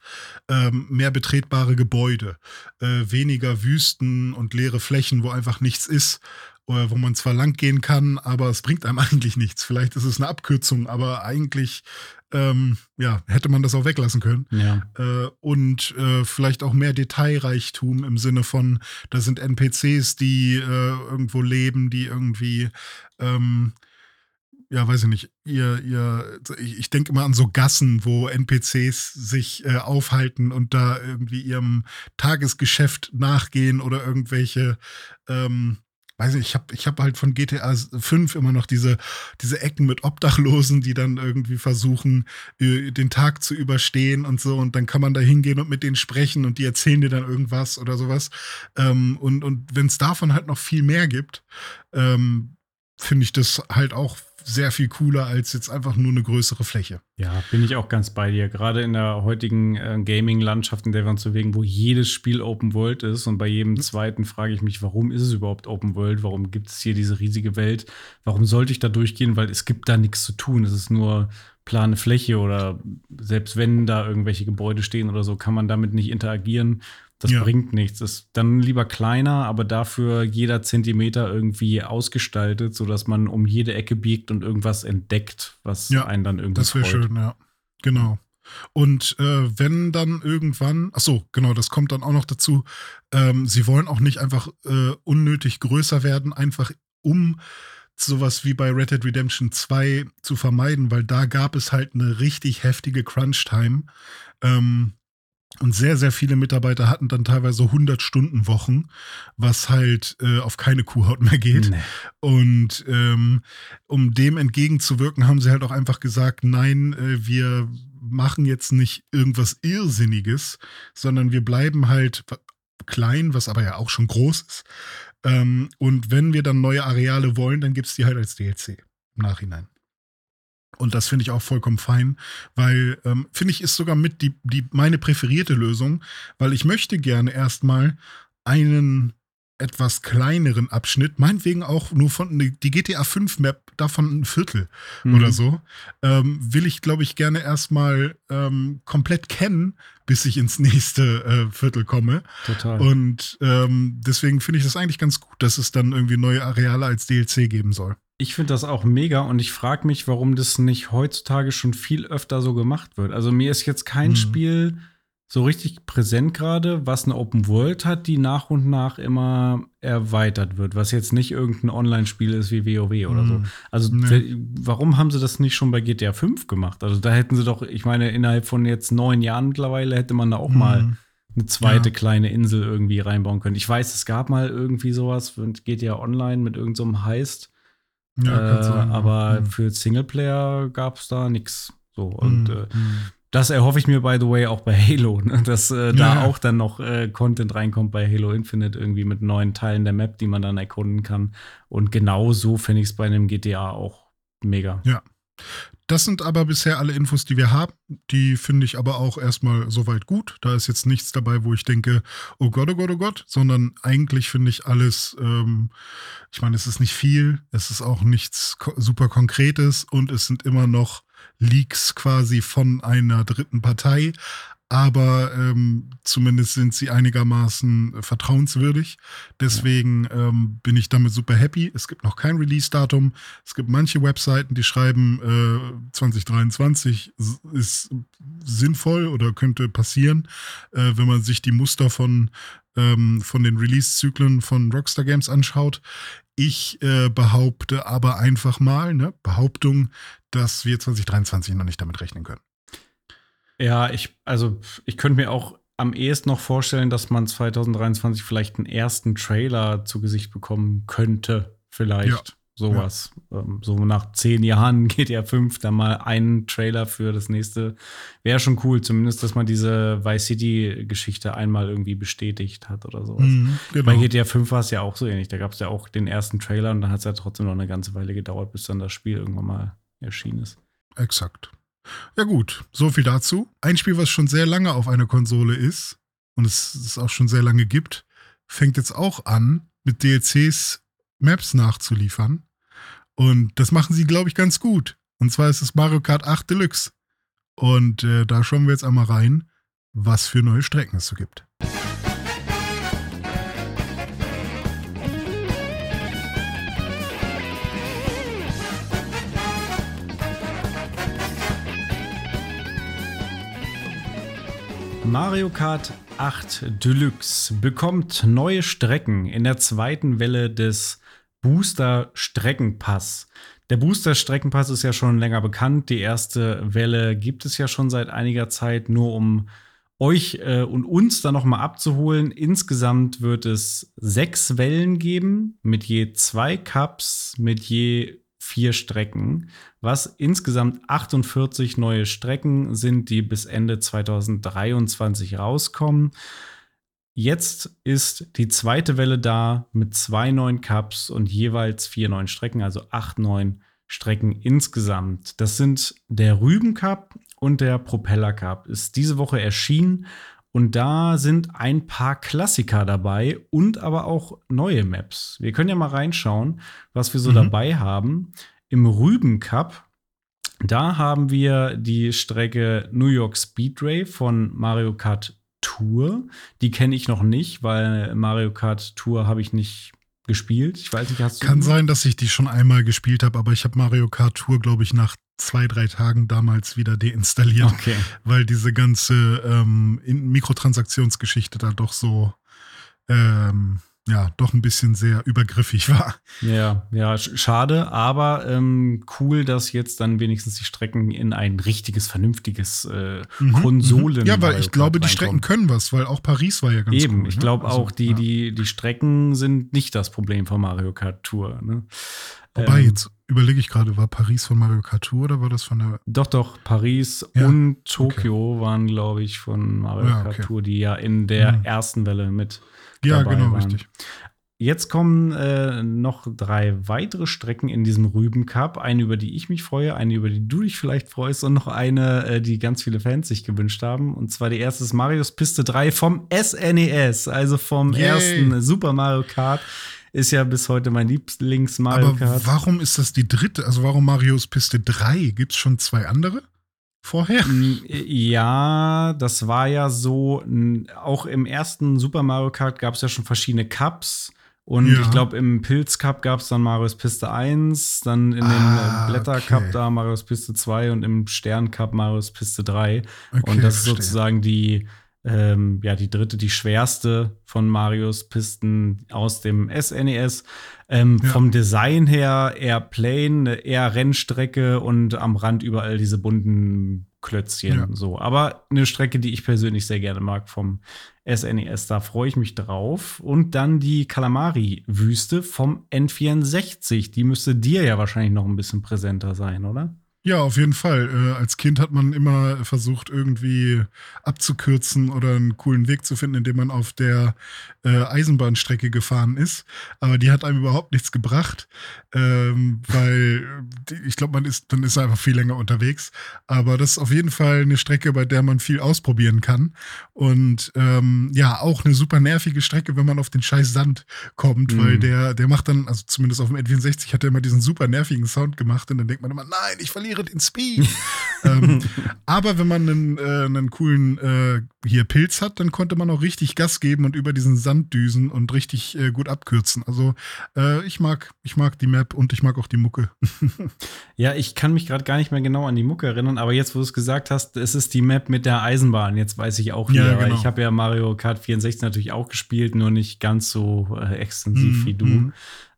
ähm, mehr betretbare Gebäude, äh, weniger Wüsten und leere Flächen, wo einfach nichts ist, wo man zwar lang gehen kann, aber es bringt einem eigentlich nichts. Vielleicht ist es eine Abkürzung, aber eigentlich ähm, ja, hätte man das auch weglassen können. Ja. Äh, und äh, vielleicht auch mehr Detailreichtum im Sinne von, da sind NPCs, die äh, irgendwo leben, die irgendwie, ähm, ja, weiß ich nicht, ihr, ihr, ich denke immer an so Gassen, wo NPCs sich äh, aufhalten und da irgendwie ihrem Tagesgeschäft nachgehen oder irgendwelche, ähm, weiß nicht, ich habe ich hab halt von GTA 5 immer noch diese, diese Ecken mit Obdachlosen, die dann irgendwie versuchen, äh, den Tag zu überstehen und so. Und dann kann man da hingehen und mit denen sprechen und die erzählen dir dann irgendwas oder sowas. Ähm, und und wenn es davon halt noch viel mehr gibt, ähm, finde ich das halt auch sehr viel cooler als jetzt einfach nur eine größere Fläche. Ja, bin ich auch ganz bei dir. Gerade in der heutigen äh, Gaming-Landschaft, in der wir uns bewegen, wo jedes Spiel Open World ist und bei jedem mhm. zweiten frage ich mich, warum ist es überhaupt Open World? Warum gibt es hier diese riesige Welt? Warum sollte ich da durchgehen? Weil es gibt da nichts zu tun. Es ist nur plane Fläche oder selbst wenn da irgendwelche Gebäude stehen oder so, kann man damit nicht interagieren. Das ja. bringt nichts. Ist dann lieber kleiner, aber dafür jeder Zentimeter irgendwie ausgestaltet, sodass man um jede Ecke biegt und irgendwas entdeckt, was ja, einen dann irgendwie Das wäre schön, ja. Genau. Und äh, wenn dann irgendwann, ach so, genau, das kommt dann auch noch dazu, ähm, sie wollen auch nicht einfach äh, unnötig größer werden, einfach um sowas wie bei Red Dead Redemption 2 zu vermeiden, weil da gab es halt eine richtig heftige Crunch-Time. Ähm, und sehr, sehr viele Mitarbeiter hatten dann teilweise 100-Stunden-Wochen, was halt äh, auf keine Kuhhaut mehr geht. Nee. Und ähm, um dem entgegenzuwirken, haben sie halt auch einfach gesagt, nein, äh, wir machen jetzt nicht irgendwas Irrsinniges, sondern wir bleiben halt klein, was aber ja auch schon groß ist. Ähm, und wenn wir dann neue Areale wollen, dann gibt es die halt als DLC im Nachhinein. Und das finde ich auch vollkommen fein, weil ähm, finde ich ist sogar mit die, die meine präferierte Lösung, weil ich möchte gerne erstmal einen etwas kleineren Abschnitt, meinetwegen auch nur von die GTA 5 Map davon ein Viertel mhm. oder so, ähm, will ich glaube ich gerne erstmal ähm, komplett kennen, bis ich ins nächste äh, Viertel komme. Total. Und ähm, deswegen finde ich das eigentlich ganz gut, dass es dann irgendwie neue Areale als DLC geben soll. Ich finde das auch mega und ich frage mich, warum das nicht heutzutage schon viel öfter so gemacht wird. Also mir ist jetzt kein mhm. Spiel so richtig präsent gerade, was eine Open World hat, die nach und nach immer erweitert wird, was jetzt nicht irgendein Online-Spiel ist wie WoW oder so. Mhm. Also nee. warum haben sie das nicht schon bei GTA 5 gemacht? Also da hätten sie doch, ich meine, innerhalb von jetzt neun Jahren mittlerweile hätte man da auch mhm. mal eine zweite ja. kleine Insel irgendwie reinbauen können. Ich weiß, es gab mal irgendwie sowas und GTA Online mit irgendeinem so Heist ja, äh, sein, aber mhm. für Singleplayer gab es da nichts. So und mhm. äh, das erhoffe ich mir, by the way, auch bei Halo, ne? dass äh, ja. da auch dann noch äh, Content reinkommt bei Halo Infinite, irgendwie mit neuen Teilen der Map, die man dann erkunden kann. Und genau so finde ich es bei einem GTA auch mega. Ja. Das sind aber bisher alle Infos, die wir haben. Die finde ich aber auch erstmal soweit gut. Da ist jetzt nichts dabei, wo ich denke, oh Gott, oh Gott, oh Gott, sondern eigentlich finde ich alles, ähm, ich meine, es ist nicht viel, es ist auch nichts super Konkretes und es sind immer noch Leaks quasi von einer dritten Partei aber ähm, zumindest sind sie einigermaßen äh, vertrauenswürdig. Deswegen ähm, bin ich damit super happy. Es gibt noch kein Release-Datum. Es gibt manche Webseiten, die schreiben, äh, 2023 ist sinnvoll oder könnte passieren, äh, wenn man sich die Muster von, ähm, von den Release-Zyklen von Rockstar Games anschaut. Ich äh, behaupte aber einfach mal, ne, Behauptung, dass wir 2023 noch nicht damit rechnen können. Ja, ich, also ich könnte mir auch am ehesten noch vorstellen, dass man 2023 vielleicht einen ersten Trailer zu Gesicht bekommen könnte. Vielleicht. Ja. Sowas. Ja. Ähm, so nach zehn Jahren GTA 5 dann mal einen Trailer für das nächste. Wäre schon cool, zumindest, dass man diese Vice City-Geschichte einmal irgendwie bestätigt hat oder sowas. Mhm, genau. Bei GTA 5 war es ja auch so ähnlich. Da gab es ja auch den ersten Trailer und dann hat es ja trotzdem noch eine ganze Weile gedauert, bis dann das Spiel irgendwann mal erschienen ist. Exakt. Ja gut, so viel dazu. Ein Spiel, was schon sehr lange auf einer Konsole ist und es, es auch schon sehr lange gibt, fängt jetzt auch an, mit DLCs Maps nachzuliefern. Und das machen sie, glaube ich, ganz gut. Und zwar ist es Mario Kart 8 Deluxe. Und äh, da schauen wir jetzt einmal rein, was für neue Strecken es so gibt. Mario Kart 8 Deluxe bekommt neue Strecken in der zweiten Welle des Booster Streckenpass. Der Booster Streckenpass ist ja schon länger bekannt. Die erste Welle gibt es ja schon seit einiger Zeit, nur um euch äh, und uns dann noch mal abzuholen. Insgesamt wird es sechs Wellen geben mit je zwei Cups, mit je vier Strecken, was insgesamt 48 neue Strecken sind, die bis Ende 2023 rauskommen. Jetzt ist die zweite Welle da mit zwei neuen Cups und jeweils vier neuen Strecken, also acht neuen Strecken insgesamt. Das sind der Rüben Cup und der Propeller Cup. Ist diese Woche erschienen und da sind ein paar Klassiker dabei und aber auch neue Maps. Wir können ja mal reinschauen, was wir so mhm. dabei haben. Im Rüben Cup, da haben wir die Strecke New York Speedway von Mario Kart Tour. Die kenne ich noch nicht, weil Mario Kart Tour habe ich nicht gespielt. Ich weiß nicht, hast du. Kann sein, dass ich die schon einmal gespielt habe, aber ich habe Mario Kart Tour, glaube ich, nach zwei, drei Tagen damals wieder deinstalliert, okay. weil diese ganze ähm, Mikrotransaktionsgeschichte da doch so ähm, ja, doch ein bisschen sehr übergriffig war. Ja, ja, schade, aber ähm, cool, dass jetzt dann wenigstens die Strecken in ein richtiges, vernünftiges äh, mhm, Konsolen. Ja, weil ich glaube, die Strecken können was, weil auch Paris war ja ganz Eben, cool, ich glaube ne? auch, die, ja. die, die Strecken sind nicht das Problem von Mario Kart Tour. Ne? Wobei, ähm, jetzt überlege ich gerade, war Paris von Mario Kart Tour oder war das von der. Doch, doch, Paris ja? und Tokio okay. waren, glaube ich, von Mario ja, Kart okay. Tour, die ja in der mhm. ersten Welle mit ja, genau, waren. richtig. Jetzt kommen äh, noch drei weitere Strecken in diesem Rüben Cup. Eine, über die ich mich freue, eine, über die du dich vielleicht freust und noch eine, äh, die ganz viele Fans sich gewünscht haben. Und zwar die erste ist Marios Piste 3 vom SNES, e also vom Yay. ersten Super Mario Kart. Ist ja bis heute mein Lieblings-Mario Kart. Warum ist das die dritte? Also warum Marios Piste 3? Gibt es schon zwei andere? vorher? Mm, ja, das war ja so, auch im ersten Super Mario Kart gab es ja schon verschiedene Cups. Und ja. ich glaube, im Pilz Cup gab es dann Marius Piste 1, dann in ah, dem Blätter Cup okay. da Marius Piste 2 und im Stern Cup Marius Piste 3. Okay, und das ist sozusagen die, ähm, ja, die dritte, die schwerste von Marius Pisten aus dem SNES. E ähm, ja. Vom Design her eher plain, eher Rennstrecke und am Rand überall diese bunten Klötzchen. Ja. So. Aber eine Strecke, die ich persönlich sehr gerne mag vom SNES. E da freue ich mich drauf. Und dann die Kalamari-Wüste vom N64. Die müsste dir ja wahrscheinlich noch ein bisschen präsenter sein, oder? Ja, auf jeden Fall. Äh, als Kind hat man immer versucht, irgendwie abzukürzen oder einen coolen Weg zu finden, indem man auf der äh, Eisenbahnstrecke gefahren ist. Aber die hat einem überhaupt nichts gebracht, ähm, weil ich glaube, man ist, dann ist einfach viel länger unterwegs. Aber das ist auf jeden Fall eine Strecke, bei der man viel ausprobieren kann. Und ähm, ja, auch eine super nervige Strecke, wenn man auf den scheiß Sand kommt, mhm. weil der, der macht dann, also zumindest auf dem N64 hat er immer diesen super nervigen Sound gemacht und dann denkt man immer, nein, ich verliere verliere den Speed. ähm, aber wenn man einen, äh, einen coolen äh, hier Pilz hat, dann konnte man auch richtig Gas geben und über diesen Sand düsen und richtig äh, gut abkürzen. Also äh, ich mag, ich mag die Map und ich mag auch die Mucke. ja, ich kann mich gerade gar nicht mehr genau an die Mucke erinnern, aber jetzt, wo du es gesagt hast, es ist die Map mit der Eisenbahn. Jetzt weiß ich auch wieder, ja, genau. ich habe ja Mario Kart 64 natürlich auch gespielt, nur nicht ganz so äh, extensiv mm, wie du. Mm.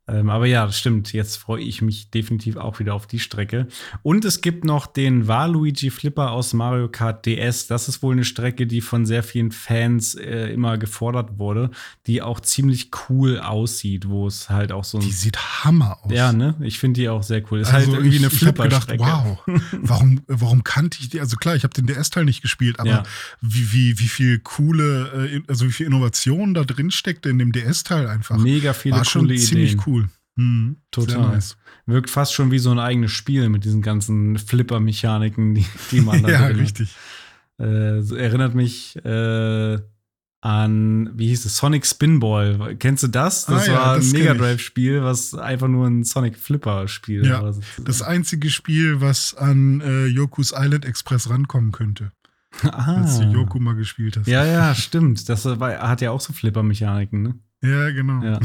Ähm, aber ja, das stimmt. Jetzt freue ich mich definitiv auch wieder auf die Strecke. Und es gibt noch den Waluigi Flipper aus Mario Kart DS. Das ist wohl eine Strecke, die von sehr vielen Fans äh, immer gefordert wurde, die auch ziemlich cool aussieht, wo es halt auch so ein. Die sieht Hammer aus. Ja, ne? Ich finde die auch sehr cool. Ist also halt irgendwie ich, eine Flipper-Strecke. Wow, warum, warum kannte ich die? Also klar, ich habe den DS-Teil nicht gespielt, aber ja. wie, wie, wie viel coole, äh, also wie viel Innovation da drin steckte in dem DS-Teil einfach. Mega viele War coole schon ziemlich Ideen. cool cool. Mhm, Total. Nice. Wirkt fast schon wie so ein eigenes Spiel mit diesen ganzen Flipper-Mechaniken, die, die man da Ja, richtig. Äh, erinnert mich äh, an, wie hieß es, Sonic Spinball. Kennst du das? Das ah, ja, war ein Mega Drive-Spiel, was einfach nur ein Sonic Flipper-Spiel ja, war. Das einzige Spiel, was an äh, Yoku's Island Express rankommen könnte. Ah. Als du Yoku mal gespielt hast. Ja, ja, stimmt. Das war, hat ja auch so Flipper-Mechaniken, ne? Ja, genau. Ja.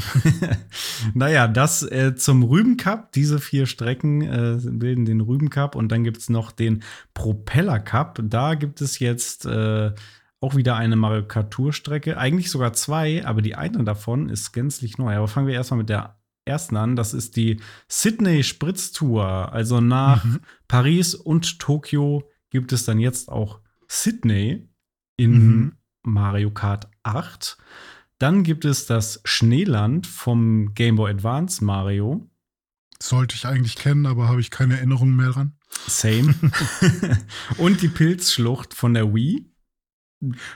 naja, das äh, zum Rüben Cup. Diese vier Strecken äh, bilden den Rüben Cup und dann gibt es noch den Propeller Cup. Da gibt es jetzt äh, auch wieder eine Mario Kart Tour Strecke. Eigentlich sogar zwei, aber die eine davon ist gänzlich neu. Aber fangen wir erstmal mit der ersten an. Das ist die Sydney Spritz Tour. Also nach mhm. Paris und Tokio gibt es dann jetzt auch Sydney. in Mhm. Mario Kart 8. Dann gibt es das Schneeland vom Game Boy Advance Mario. Sollte ich eigentlich kennen, aber habe ich keine Erinnerungen mehr dran. Same. Und die Pilzschlucht von der Wii.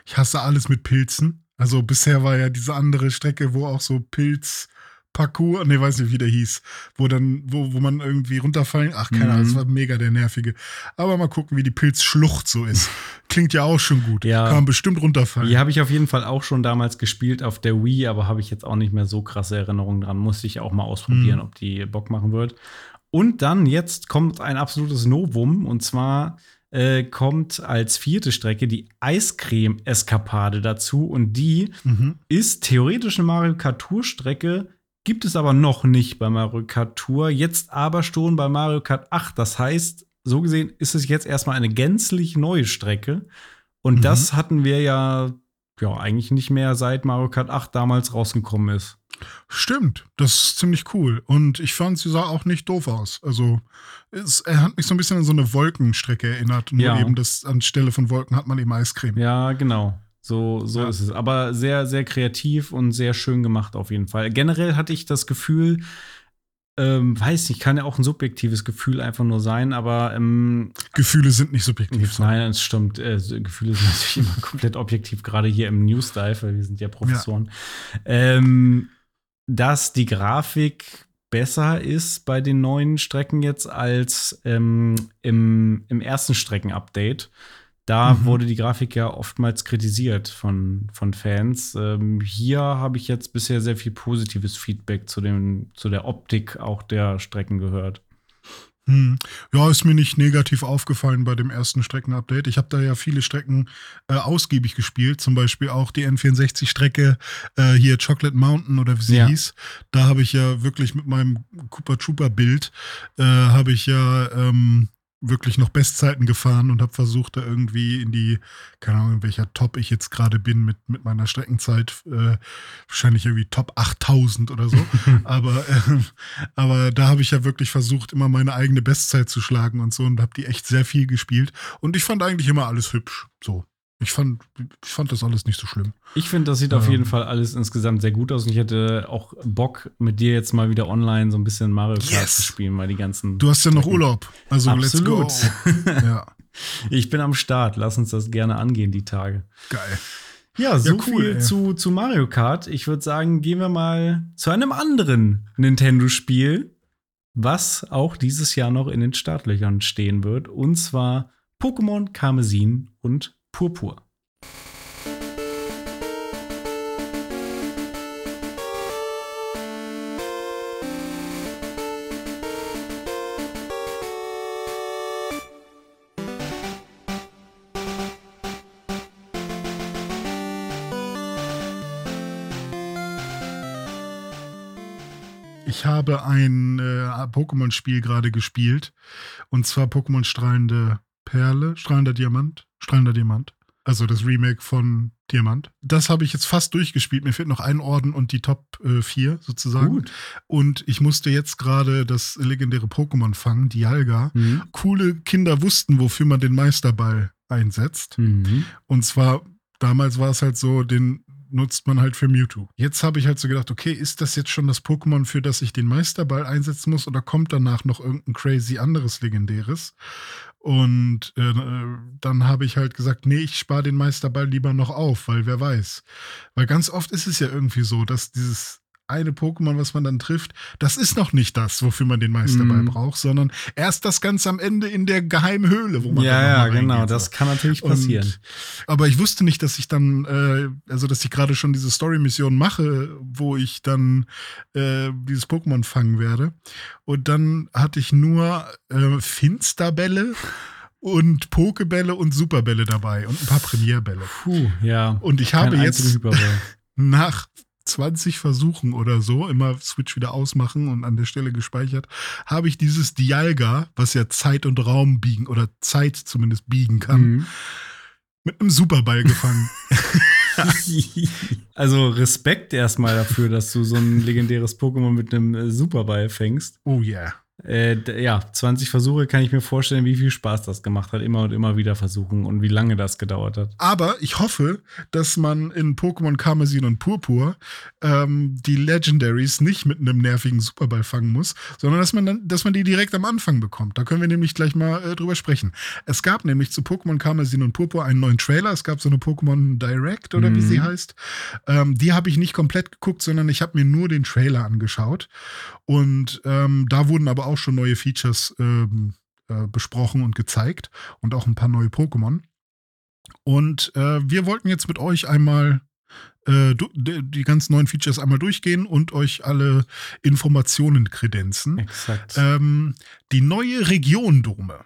Ich hasse alles mit Pilzen. Also bisher war ja diese andere Strecke, wo auch so Pilz. Parcours, ne, weiß nicht, wie der hieß, wo dann, wo, wo man irgendwie runterfallen, ach, keine Mhm. Ahnung, das war mega der nervige. Aber mal gucken, wie die Pilzschlucht so ist. Klingt ja auch schon gut. Ja. Kann man bestimmt runterfallen. Die habe ich auf jeden Fall auch schon damals gespielt auf der Wii, aber habe ich jetzt auch nicht mehr so krasse Erinnerungen dran. Muss ich auch mal ausprobieren, Mhm. ob die Bock machen wird. Und dann jetzt kommt ein absolutes Novum und zwar äh, kommt als vierte Strecke die Eiscreme-Eskapade dazu und die Mhm. ist theoretisch eine Mario Kart Tour Strecke, gibt es aber noch nicht bei Mario Kart Tour, jetzt aber schon bei Mario Kart 8. Das heißt, so gesehen ist es jetzt erstmal eine gänzlich neue Strecke und Mhm. das hatten wir ja ja eigentlich nicht mehr seit Mario Kart 8 damals rausgekommen ist. Stimmt, das ist ziemlich cool. Und ich fand, sie sah auch nicht doof aus. Also, es, er hat mich so ein bisschen an so eine Wolkenstrecke erinnert. Nur Ja. eben, dass anstelle von Wolken hat man eben Eiscreme. Ja, genau. So, so Ja. ist es. Aber sehr, sehr kreativ und sehr schön gemacht auf jeden Fall. Generell hatte ich das Gefühl, ähm, weiß nicht, kann ja auch ein subjektives Gefühl einfach nur sein, aber ähm, Gefühle sind nicht subjektiv. so. nein, es stimmt. Äh, Gefühle sind natürlich immer komplett objektiv, gerade hier im News Dive, weil wir sind ja Professoren. Ähm, dass die Grafik besser ist bei den neuen Strecken jetzt als ähm, im, im ersten Streckenupdate. Da Mhm. wurde die Grafik ja oftmals kritisiert von, von Fans. Ähm, hier habe ich jetzt bisher sehr viel positives Feedback zu, dem, zu der Optik auch der Strecken gehört. Hm. Ja, ist mir nicht negativ aufgefallen bei dem ersten Streckenupdate. Ich habe da ja viele Strecken äh, ausgiebig gespielt, zum Beispiel auch die N64-Strecke äh, hier Chocolate Mountain oder wie sie Ja. hieß. Da habe ich ja wirklich mit meinem Cooper Trooper-Bild äh, habe ich ja ähm, wirklich noch Bestzeiten gefahren und habe versucht, da irgendwie in die, keine Ahnung, in welcher Top ich jetzt gerade bin mit, mit meiner Streckenzeit, äh, wahrscheinlich irgendwie Top 8000 oder so. aber, ähm, aber da habe ich ja wirklich versucht, immer meine eigene Bestzeit zu schlagen und so und habe die echt sehr viel gespielt. Und ich fand eigentlich immer alles hübsch. So. Ich fand, ich fand das alles nicht so schlimm. Ich finde, das sieht auf Ähm. jeden Fall alles insgesamt sehr gut aus und ich hätte auch Bock, mit dir jetzt mal wieder online so ein bisschen Mario Kart Yes. zu spielen, weil die ganzen. Du hast ja noch Urlaub. Also Absolut. let's go. ja, Ich bin am Start. Lass uns das gerne angehen, die Tage. geil. Ja, so Ja, cool, viel ey. zu, zu Mario Kart. Ich würde sagen, gehen wir mal zu einem anderen Nintendo-Spiel, was auch dieses Jahr noch in den Startlöchern stehen wird. Und zwar Pokémon Karmesin und Purpur. Ich habe ein äh, Pokémon-Spiel gerade gespielt. Und zwar Pokémon Strahlende Perle, Strahlender Diamant, Strahlender Diamant. Also das Remake von Diamant. Das habe ich jetzt fast durchgespielt. Mir fehlt noch ein Orden und die Top äh, 4 sozusagen. Gut. Und ich musste jetzt gerade das legendäre Pokémon fangen, Dialga. Mhm. Coole Kinder wussten, wofür man den Meisterball einsetzt. Mhm. Und zwar, damals war es halt so, den nutzt man halt für Mewtwo. Jetzt habe ich halt so gedacht, okay, ist das jetzt schon das Pokémon, für das ich den Meisterball einsetzen muss oder kommt danach noch irgendein crazy anderes Legendäres? Und äh, dann habe ich halt gesagt, nee, ich spare den Meisterball lieber noch auf, weil wer weiß. Weil ganz oft ist es ja irgendwie so, dass dieses eine Pokémon, was man dann trifft, das ist noch nicht das, wofür man den Meisterball Mhm. braucht, sondern erst das ganz am Ende in der geheimen Höhle, wo man dann Ja, noch ja, genau. reingeht, so. Das kann natürlich passieren. Und, aber ich wusste nicht, dass ich dann, äh, also dass ich gerade schon diese Story-Mission mache, wo ich dann äh, dieses Pokémon fangen werde. Und dann hatte ich nur äh, Finsterbälle und Pokebälle und Superbälle dabei und ein paar Premierbälle. Puh, ja. Und ich habe jetzt nach 20 Versuchen oder so, immer Switch wieder ausmachen und an der Stelle gespeichert, habe ich dieses Dialga, was ja Zeit und Raum biegen oder Zeit zumindest biegen kann, Mhm. mit einem Superball gefangen. also Respekt erstmal dafür, dass du so ein legendäres Pokémon mit einem äh, Superball fängst. oh yeah. Äh, ja, 20 Versuche kann ich mir vorstellen, wie viel Spaß das gemacht hat, immer und immer wieder versuchen und wie lange das gedauert hat. Aber ich hoffe, dass man in Pokémon Karmesin und Purpur ähm, die Legendaries nicht mit einem nervigen Superball fangen muss, sondern dass man dann, dass man die direkt am Anfang bekommt. Da können wir nämlich gleich mal äh, drüber sprechen. Es gab nämlich zu Pokémon Karmesin und Purpur einen neuen Trailer. Es gab so eine Pokémon Direct oder mhm. wie sie heißt. Ähm, die habe ich nicht komplett geguckt, sondern ich habe mir nur den Trailer angeschaut. Und ähm, da wurden aber auch schon neue Features ähm, äh, besprochen und gezeigt und auch ein paar neue Pokémon. Und äh, wir wollten jetzt mit euch einmal äh, die ganz neuen Features einmal durchgehen und euch alle Informationen kredenzen. Exakt. Ähm, die neue Region Dome.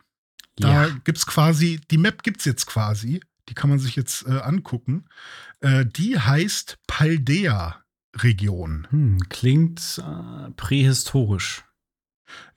Da ja. gibt es quasi, die Map gibt es jetzt quasi. Die kann man sich jetzt äh, angucken. Äh, die heißt Paldea Region. Hm, klingt äh, prähistorisch.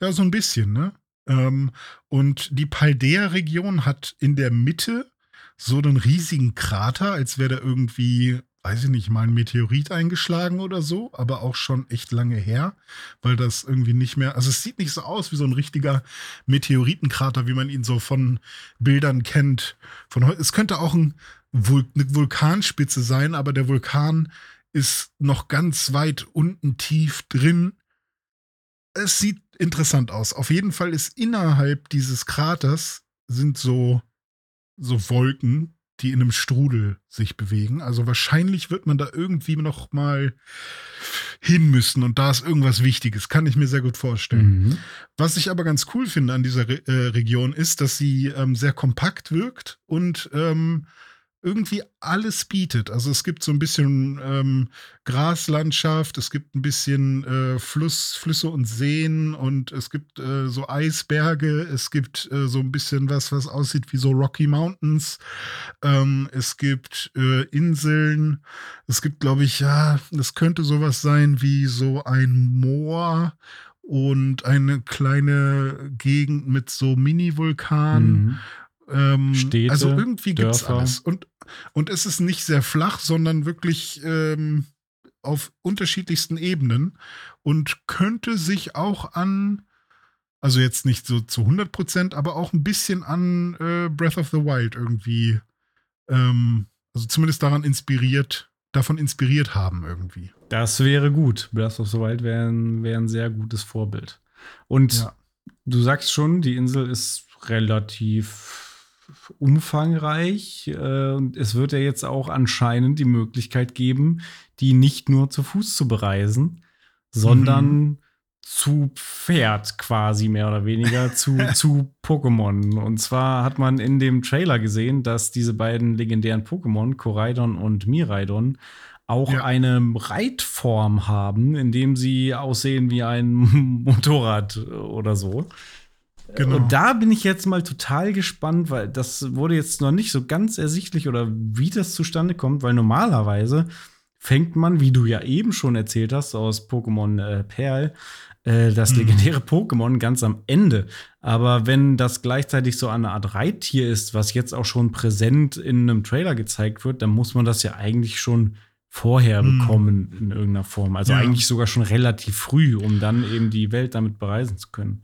Ja, so ein bisschen, ne? Ähm, und die Paldea-Region hat in der Mitte so einen riesigen Krater, als wäre da irgendwie, weiß ich nicht, mal ein Meteorit eingeschlagen oder so, aber auch schon echt lange her, weil das irgendwie nicht mehr, also es sieht nicht so aus wie so ein richtiger Meteoritenkrater, wie man ihn so von Bildern kennt. Von, es könnte auch ein Vul eine Vulkanspitze sein, aber der Vulkan ist noch ganz weit unten tief drin. Es sieht interessant aus. Auf jeden Fall ist innerhalb dieses Kraters sind so, so Wolken, die in einem Strudel sich bewegen. Also wahrscheinlich wird man da irgendwie noch mal hin müssen und da ist irgendwas Wichtiges, kann ich mir sehr gut vorstellen. Mhm. Was ich aber ganz cool finde an dieser Re äh, Region ist, dass sie ähm, sehr kompakt wirkt und ähm, irgendwie alles bietet. Also es gibt so ein bisschen ähm, Graslandschaft, es gibt ein bisschen äh, Fluss, Flüsse und Seen und es gibt äh, so Eisberge, es gibt äh, so ein bisschen was, was aussieht wie so Rocky Mountains. Ähm, es gibt äh, Inseln. Es gibt, glaube ich, ja, das könnte sowas sein wie so ein Moor und eine kleine Gegend mit so Mini-Vulkanen. Mhm. Ähm, Städte, also irgendwie gibt es alles. Und, und es ist nicht sehr flach, sondern wirklich ähm, auf unterschiedlichsten Ebenen und könnte sich auch an, also jetzt nicht so zu 100 Prozent, aber auch ein bisschen an äh, Breath of the Wild irgendwie, ähm, also zumindest daran inspiriert, davon inspiriert haben irgendwie. Das wäre gut. Breath of the Wild wäre wär ein sehr gutes Vorbild. Und ja. du sagst schon, die Insel ist relativ umfangreich äh, und es wird ja jetzt auch anscheinend die Möglichkeit geben, die nicht nur zu Fuß zu bereisen, sondern mhm. zu Pferd quasi mehr oder weniger zu, zu Pokémon. Und zwar hat man in dem Trailer gesehen, dass diese beiden legendären Pokémon, Koraidon und Miraidon, auch ja. eine Reitform haben, indem sie aussehen wie ein Motorrad oder so. Genau. Und da bin ich jetzt mal total gespannt, weil das wurde jetzt noch nicht so ganz ersichtlich oder wie das zustande kommt, weil normalerweise fängt man, wie du ja eben schon erzählt hast, aus Pokémon äh, Perl, äh, das mhm. legendäre Pokémon ganz am Ende. Aber wenn das gleichzeitig so eine Art Reittier ist, was jetzt auch schon präsent in einem Trailer gezeigt wird, dann muss man das ja eigentlich schon vorher mhm. bekommen in irgendeiner Form. Also ja. eigentlich sogar schon relativ früh, um dann eben die Welt damit bereisen zu können.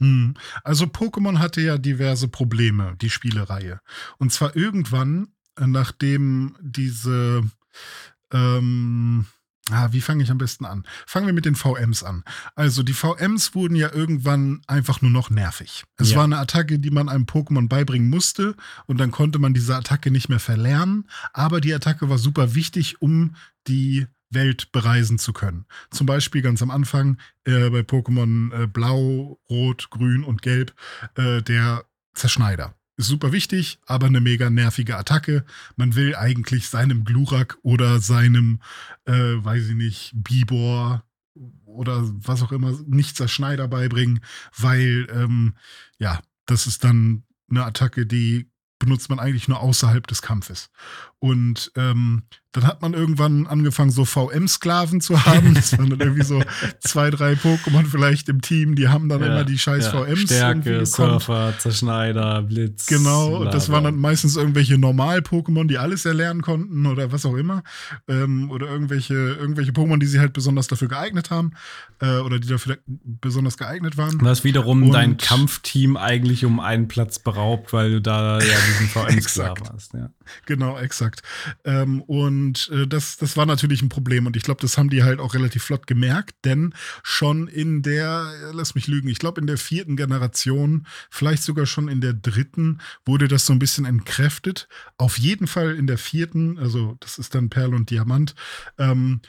Hm. Also Pokémon hatte ja diverse Probleme, die Spielereihe. Und zwar irgendwann, äh, nachdem diese, ähm, ah, wie fange ich am besten an? Fangen wir mit den VMs an. Also die VMs wurden ja irgendwann einfach nur noch nervig. Es ja. war eine Attacke, die man einem Pokémon beibringen musste und dann konnte man diese Attacke nicht mehr verlernen. Aber die Attacke war super wichtig, um die Welt bereisen zu können. Zum Beispiel ganz am Anfang äh, bei Pokémon äh, Blau, Rot, Grün und Gelb äh, der Zerschneider. Ist super wichtig, aber eine mega nervige Attacke. Man will eigentlich seinem Glurak oder seinem, äh, weiß ich nicht, Bibor oder was auch immer, nicht Zerschneider beibringen, weil, ähm, ja, das ist dann eine Attacke, die benutzt man eigentlich nur außerhalb des Kampfes. Und ähm, dann hat man irgendwann angefangen, so VM-Sklaven zu haben. Das waren dann irgendwie so zwei, drei Pokémon vielleicht im Team, die haben dann ja, immer die scheiß ja. VMs. Stärke, Surfer, Zerschneider, Blitz. Genau, und das waren dann meistens irgendwelche Normal-Pokémon, die alles erlernen konnten oder was auch immer. Ähm, oder irgendwelche, irgendwelche Pokémon, die sie halt besonders dafür geeignet haben äh, oder die dafür besonders geeignet waren. Was wiederum und dein Kampfteam eigentlich um einen Platz beraubt, weil du da ja diesen VM-Sklaven hast. Ja. Genau, exakt. Ähm, und äh, das, das war natürlich ein Problem. Und ich glaube, das haben die halt auch relativ flott gemerkt, denn schon in der, lass mich lügen, ich glaube, in der vierten Generation, vielleicht sogar schon in der dritten, wurde das so ein bisschen entkräftet. Auf jeden Fall in der vierten, also das ist dann Perl und Diamant, ähm,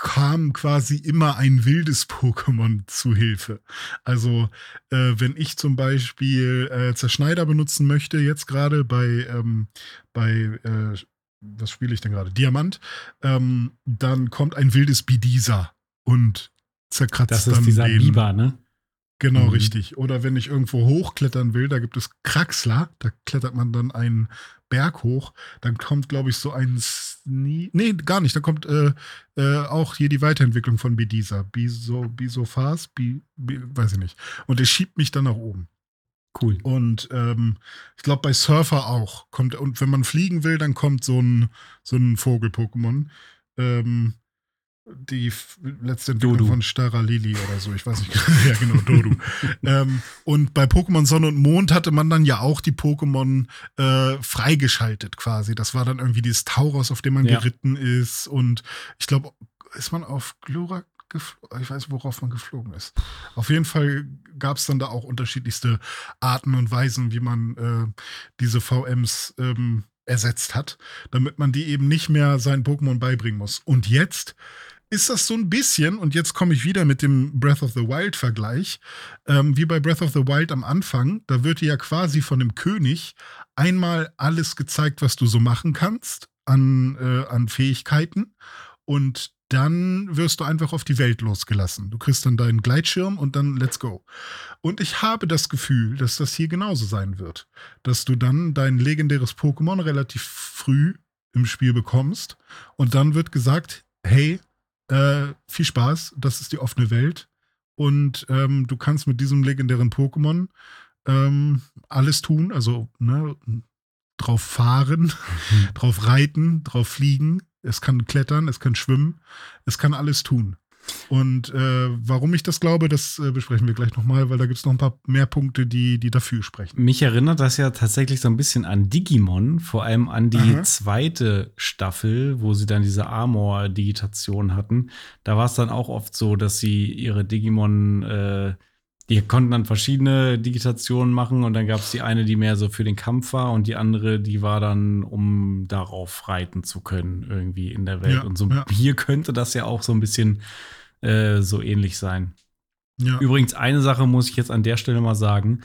kam quasi immer ein wildes Pokémon zu Hilfe. Also, äh, wenn ich zum Beispiel äh, Zerschneider benutzen möchte, jetzt gerade bei, ähm, bei äh, was spiele ich denn gerade? Diamant. Ähm, dann kommt ein wildes Bidisa und zerkratzt das dann ist dieser den, Biber, ne? Genau, mhm. richtig. Oder wenn ich irgendwo hochklettern will, da gibt es Kraxler, da klettert man dann einen Berg hoch, dann kommt, glaube ich, so ein Sne Nee, gar nicht. Da kommt äh, äh, auch hier die Weiterentwicklung von Bidisa. Biso, Bisophas, Bi, Bi, weiß ich nicht. Und der schiebt mich dann nach oben. Cool. Und ähm, ich glaube, bei Surfer auch. Kommt, und wenn man fliegen will, dann kommt so ein, so ein Vogel-Pokémon. Ähm, die letzte Entwicklung Dodu. von Stara Lili oder so, ich weiß nicht. ja, genau, Dodu. ähm, und bei Pokémon Sonne und Mond hatte man dann ja auch die Pokémon äh, freigeschaltet quasi. Das war dann irgendwie dieses Tauros, auf dem man ja. geritten ist. Und ich glaube, ist man auf Glurak ich weiß, worauf man geflogen ist. Auf jeden Fall gab es dann da auch unterschiedlichste Arten und Weisen, wie man äh, diese VMs ähm, ersetzt hat, damit man die eben nicht mehr seinen Pokémon beibringen muss. Und jetzt ist das so ein bisschen, und jetzt komme ich wieder mit dem Breath of the Wild-Vergleich, ähm, wie bei Breath of the Wild am Anfang, da wird dir ja quasi von dem König einmal alles gezeigt, was du so machen kannst an, äh, an Fähigkeiten. Und dann wirst du einfach auf die Welt losgelassen. Du kriegst dann deinen Gleitschirm und dann let's go. Und ich habe das Gefühl, dass das hier genauso sein wird. Dass du dann dein legendäres Pokémon relativ früh im Spiel bekommst und dann wird gesagt, hey, äh, viel Spaß, das ist die offene Welt und ähm, du kannst mit diesem legendären Pokémon ähm, alles tun, also ne, drauf fahren, drauf reiten, drauf fliegen, es kann klettern, es kann schwimmen, es kann alles tun. Und äh, warum ich das glaube, das äh, besprechen wir gleich nochmal, weil da gibt es noch ein paar mehr Punkte, die, die dafür sprechen. Mich erinnert das ja tatsächlich so ein bisschen an Digimon, vor allem an die Aha. zweite Staffel, wo sie dann diese Armor-Digitation hatten. Da war es dann auch oft so, dass sie ihre Digimon äh, die konnten dann verschiedene Digitationen machen und dann gab es die eine, die mehr so für den Kampf war und die andere, die war dann, um darauf reiten zu können, irgendwie in der Welt. Ja, und so ja. hier könnte das ja auch so ein bisschen äh, so ähnlich sein. Ja. Übrigens, eine Sache muss ich jetzt an der Stelle mal sagen.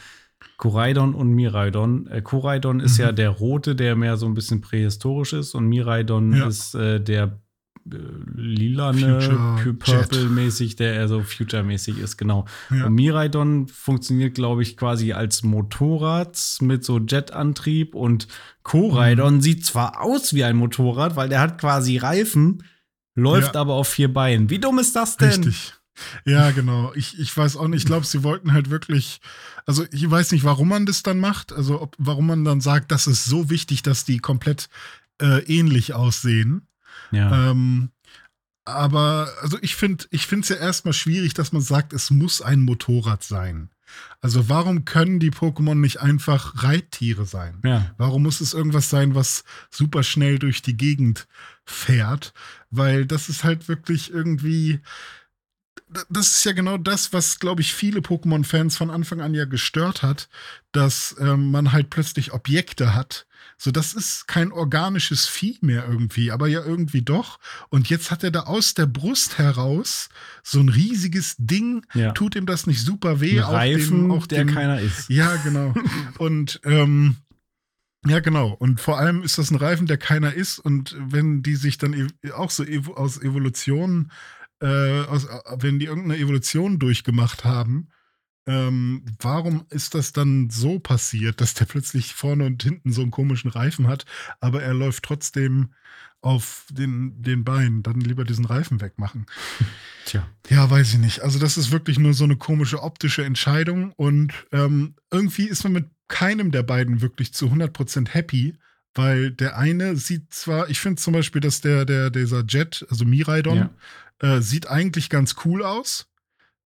Koraidon und Miraidon. Äh, Koraidon ist mhm. ja der rote, der mehr so ein bisschen prähistorisch ist und Miraidon ist äh, der äh, lilane, purple-mäßig, der eher so future-mäßig ist, genau. Ja. Und Miraidon funktioniert, glaube ich, quasi als Motorrad mit so Jetantrieb und Koraidon mhm. sieht zwar aus wie ein Motorrad, weil der hat quasi Reifen, läuft ja. aber auf vier Beinen. Wie dumm ist das denn? Richtig. Ja, genau. Ich, ich weiß auch nicht. Ich glaube, sie wollten halt wirklich. Also, ich weiß nicht, warum man das dann macht. Also, ob, warum man dann sagt, das ist so wichtig, dass die komplett äh, ähnlich aussehen. Ja. Ähm, aber also ich finde ich finde es ja erstmal schwierig, dass man sagt, es muss ein Motorrad sein. Also warum können die Pokémon nicht einfach Reittiere sein? Ja. Warum muss es irgendwas sein, was super schnell durch die Gegend fährt? Weil das ist halt wirklich irgendwie das ist ja genau das, was, glaube ich, viele Pokémon-Fans von Anfang an ja gestört hat, dass ähm, man halt plötzlich Objekte hat, so, das ist kein organisches Vieh mehr irgendwie, aber ja irgendwie doch. Und jetzt hat er da aus der Brust heraus so ein riesiges Ding. Ja. Tut ihm das nicht super weh? Ein Reifen, dem, auch der dem, keiner ist. Ja, genau. und ähm, ja, genau. Und vor allem ist das ein Reifen, der keiner ist. Und wenn die sich dann auch so aus Evolution, äh, aus, wenn die irgendeine Evolution durchgemacht haben, ähm, warum ist das dann so passiert, dass der plötzlich vorne und hinten so einen komischen Reifen hat, aber er läuft trotzdem auf den, den Beinen, dann lieber diesen Reifen wegmachen. Tja. Ja, weiß ich nicht. Also das ist wirklich nur so eine komische optische Entscheidung und ähm, irgendwie ist man mit keinem der beiden wirklich zu 100% happy, weil der eine sieht zwar, ich finde zum Beispiel, dass der, der, dieser Jet, also Miraidon, Ja. äh, sieht eigentlich ganz cool aus.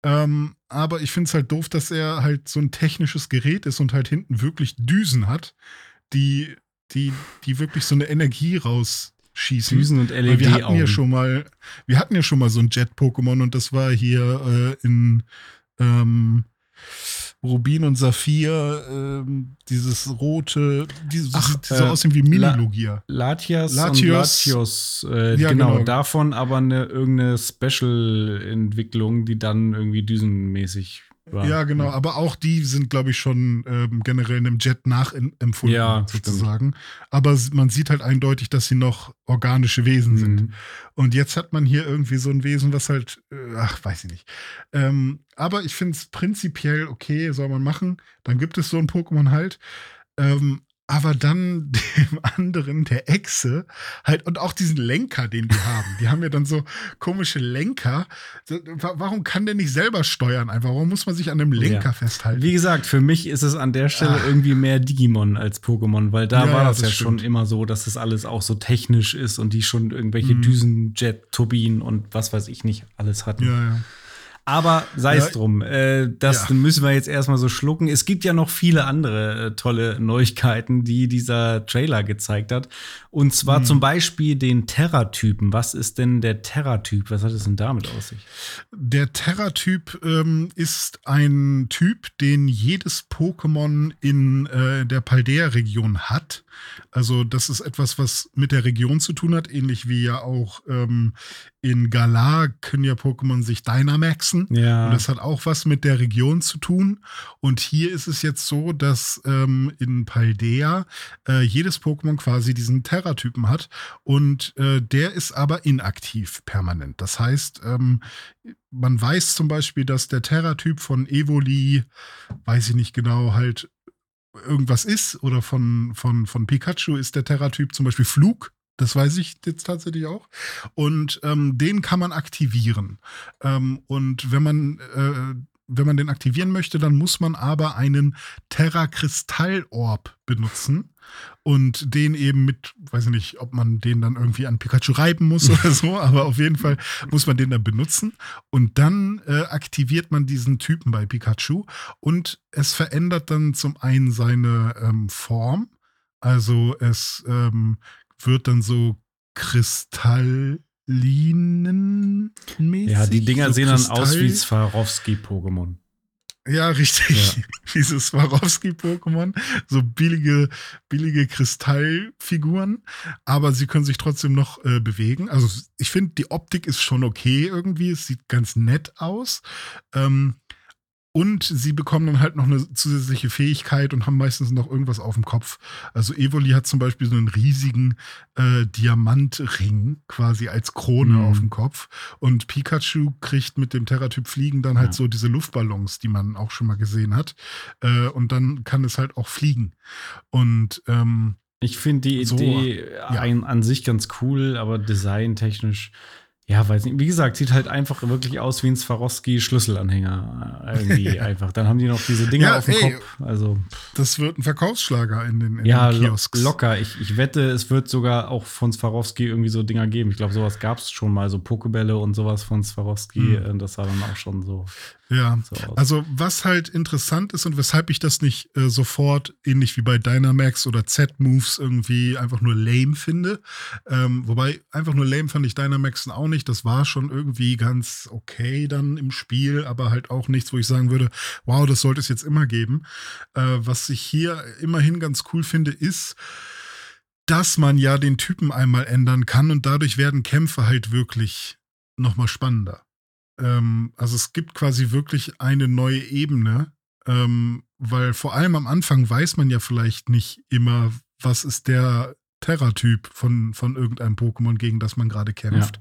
Ähm, aber ich finde es halt doof, dass er halt so ein technisches Gerät ist und halt hinten wirklich Düsen hat, die, die, die wirklich so eine Energie rausschießen. Düsen und Weil wir hatten ja LED-Augen. schon mal, wir hatten ja schon mal so ein Jet-Pokémon und das war hier äh, in ähm, Rubin und Saphir, ähm, dieses rote, dieses Ach, sieht so äh, aussehen wie La- Mini-Logia. Latias, Latios. und Latios. Äh, Ja, genau, genau. davon aber eine irgendeine Special-Entwicklung, die dann irgendwie düsenmäßig war. Ja, genau, aber auch die sind, glaube ich, schon ähm, generell einem Jet nachempfunden, Ja, sozusagen. Aber s- man sieht halt eindeutig, dass sie noch organische Wesen sind. Mhm. Und jetzt hat man hier irgendwie so ein Wesen, was halt, äh, ach, weiß ich nicht. Ähm, aber ich finde es prinzipiell okay, soll man machen. Dann gibt es so ein Pokémon halt. Ähm, aber dann dem anderen, der Echse, halt, und auch diesen Lenker, den die haben. Die haben ja dann so komische Lenker. Warum kann der nicht selber steuern einfach? Warum muss man sich an einem Lenker Ja. festhalten? Wie gesagt, für mich ist es an der Stelle Ah. irgendwie mehr Digimon als Pokémon, weil da Ja, war das, das ja schon stimmt. immer so, dass das alles auch so technisch ist und die schon irgendwelche Mhm. Düsenjet-Turbinen und was weiß ich nicht alles hatten. ja, ja. Aber sei es Ja. drum, äh, das Ja. müssen wir jetzt erstmal so schlucken. Es gibt ja noch viele andere äh, tolle Neuigkeiten, die dieser Trailer gezeigt hat. Und zwar Mhm. zum Beispiel den Terra-Typen. Was ist denn der Terra-Typ? Was hat es denn damit aus sich? Der Terra-Typ ähm, ist ein Typ, den jedes Pokémon in äh, der Paldea-Region hat. Also das ist etwas, was mit der Region zu tun hat, ähnlich wie ja auch ähm, in Galar können ja Pokémon sich Dynamaxen. Ja. Und das hat auch was mit der Region zu tun. Und hier ist es jetzt so, dass ähm, in Paldea äh, jedes Pokémon quasi diesen Terra-Typen hat. Und äh, der ist aber inaktiv permanent. Das heißt, ähm, man weiß zum Beispiel, dass der Terra-Typ von Evoli, weiß ich nicht genau, halt irgendwas ist. Oder von, von, von Pikachu ist der Terra-Typ zum Beispiel Flug. Das weiß ich jetzt tatsächlich auch. Und ähm, den kann man aktivieren. Ähm, und wenn man, äh, wenn man den aktivieren möchte, dann muss man aber einen Terra-Kristall-Orb benutzen. Und den eben mit, weiß ich nicht, ob man den dann irgendwie an Pikachu reiben muss oder so, aber auf jeden Fall muss man den dann benutzen. Und dann äh, aktiviert man diesen Typen bei Pikachu. Und es verändert dann zum einen seine ähm, Form. Also es ähm, wird dann so kristallinenmäßig. Ja, die Dinger so sehen dann aus wie Swarovski-Pokémon. Ja, richtig. Dieses Swarovski-Pokémon. So billige, billige Kristallfiguren. Aber sie können sich trotzdem noch äh, bewegen. Also ich finde, die Optik ist schon okay irgendwie. Es sieht ganz nett aus. Ähm, und sie bekommen dann halt noch eine zusätzliche Fähigkeit und haben meistens noch irgendwas auf dem Kopf. Also Evoli hat zum Beispiel so einen riesigen äh, Diamantring quasi als Krone Mhm. auf dem Kopf. Und Pikachu kriegt mit dem Terratyp Fliegen dann halt Ja. so diese Luftballons, die man auch schon mal gesehen hat. Äh, und dann kann es halt auch fliegen. Und ähm, Ich finde die So, Idee ja. ein, an sich ganz cool, aber designtechnisch, ja, weiß nicht. Wie gesagt, sieht halt einfach wirklich aus wie ein Swarovski-Schlüsselanhänger. äh, Irgendwie einfach. Dann haben die noch diese Dinger Ja, auf dem ey. Kopf. Also, das wird ein Verkaufsschlager in den, in ja, den Kiosks. locker. Ich, ich wette, es wird sogar auch von Swarovski irgendwie so Dinger geben. Ich glaube, sowas gab es schon mal, so Pokebälle und sowas von Swarovski. Hm. Äh, Das sah dann auch schon so, Ja. so. Also, was halt interessant ist und weshalb ich das nicht äh, sofort, ähnlich wie bei Dynamax oder Z-Moves, irgendwie einfach nur lame finde. Ähm, wobei, einfach nur lame fand ich Dynamaxen auch nicht. Das war schon irgendwie ganz okay dann im Spiel, aber halt auch nichts, wo ich sagen würde, wow, das sollte es jetzt immer geben. Äh, was ich hier immerhin ganz cool finde, ist, dass man ja den Typen einmal ändern kann und dadurch werden Kämpfe halt wirklich nochmal spannender. Ähm, also es gibt quasi wirklich eine neue Ebene, ähm, weil vor allem am Anfang weiß man ja vielleicht nicht immer, was ist der Terra-Typ von, von irgendeinem Pokémon, gegen das man gerade kämpft.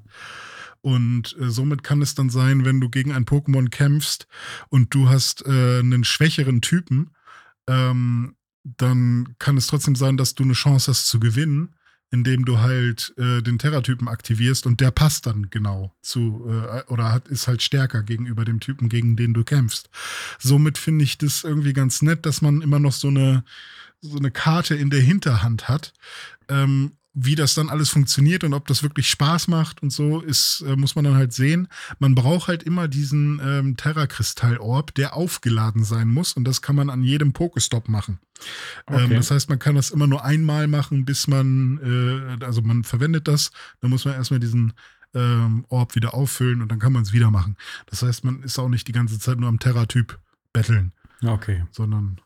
Und äh, somit kann es dann sein, wenn du gegen ein Pokémon kämpfst und du hast äh, einen schwächeren Typen, ähm, dann kann es trotzdem sein, dass du eine Chance hast zu gewinnen, indem du halt äh, den Terra-Typen aktivierst und der passt dann genau zu äh, oder hat, ist halt stärker gegenüber dem Typen, gegen den du kämpfst. Somit finde ich das irgendwie ganz nett, dass man immer noch so eine so eine Karte in der Hinterhand hat. Ähm, wie das dann alles funktioniert und ob das wirklich Spaß macht und so, ist, äh, muss man dann halt sehen. Man braucht halt immer diesen ähm, Terra-Kristall-Orb, der aufgeladen sein muss und das kann man an jedem Pokestop machen. Ähm, okay. Ähm, das heißt, man kann das immer nur einmal machen, bis man, äh, also man verwendet das, dann muss man erstmal diesen ähm, Orb wieder auffüllen und dann kann man es wieder machen. Das heißt, man ist auch nicht die ganze Zeit nur am Terra-Typ betteln. Okay. Sondern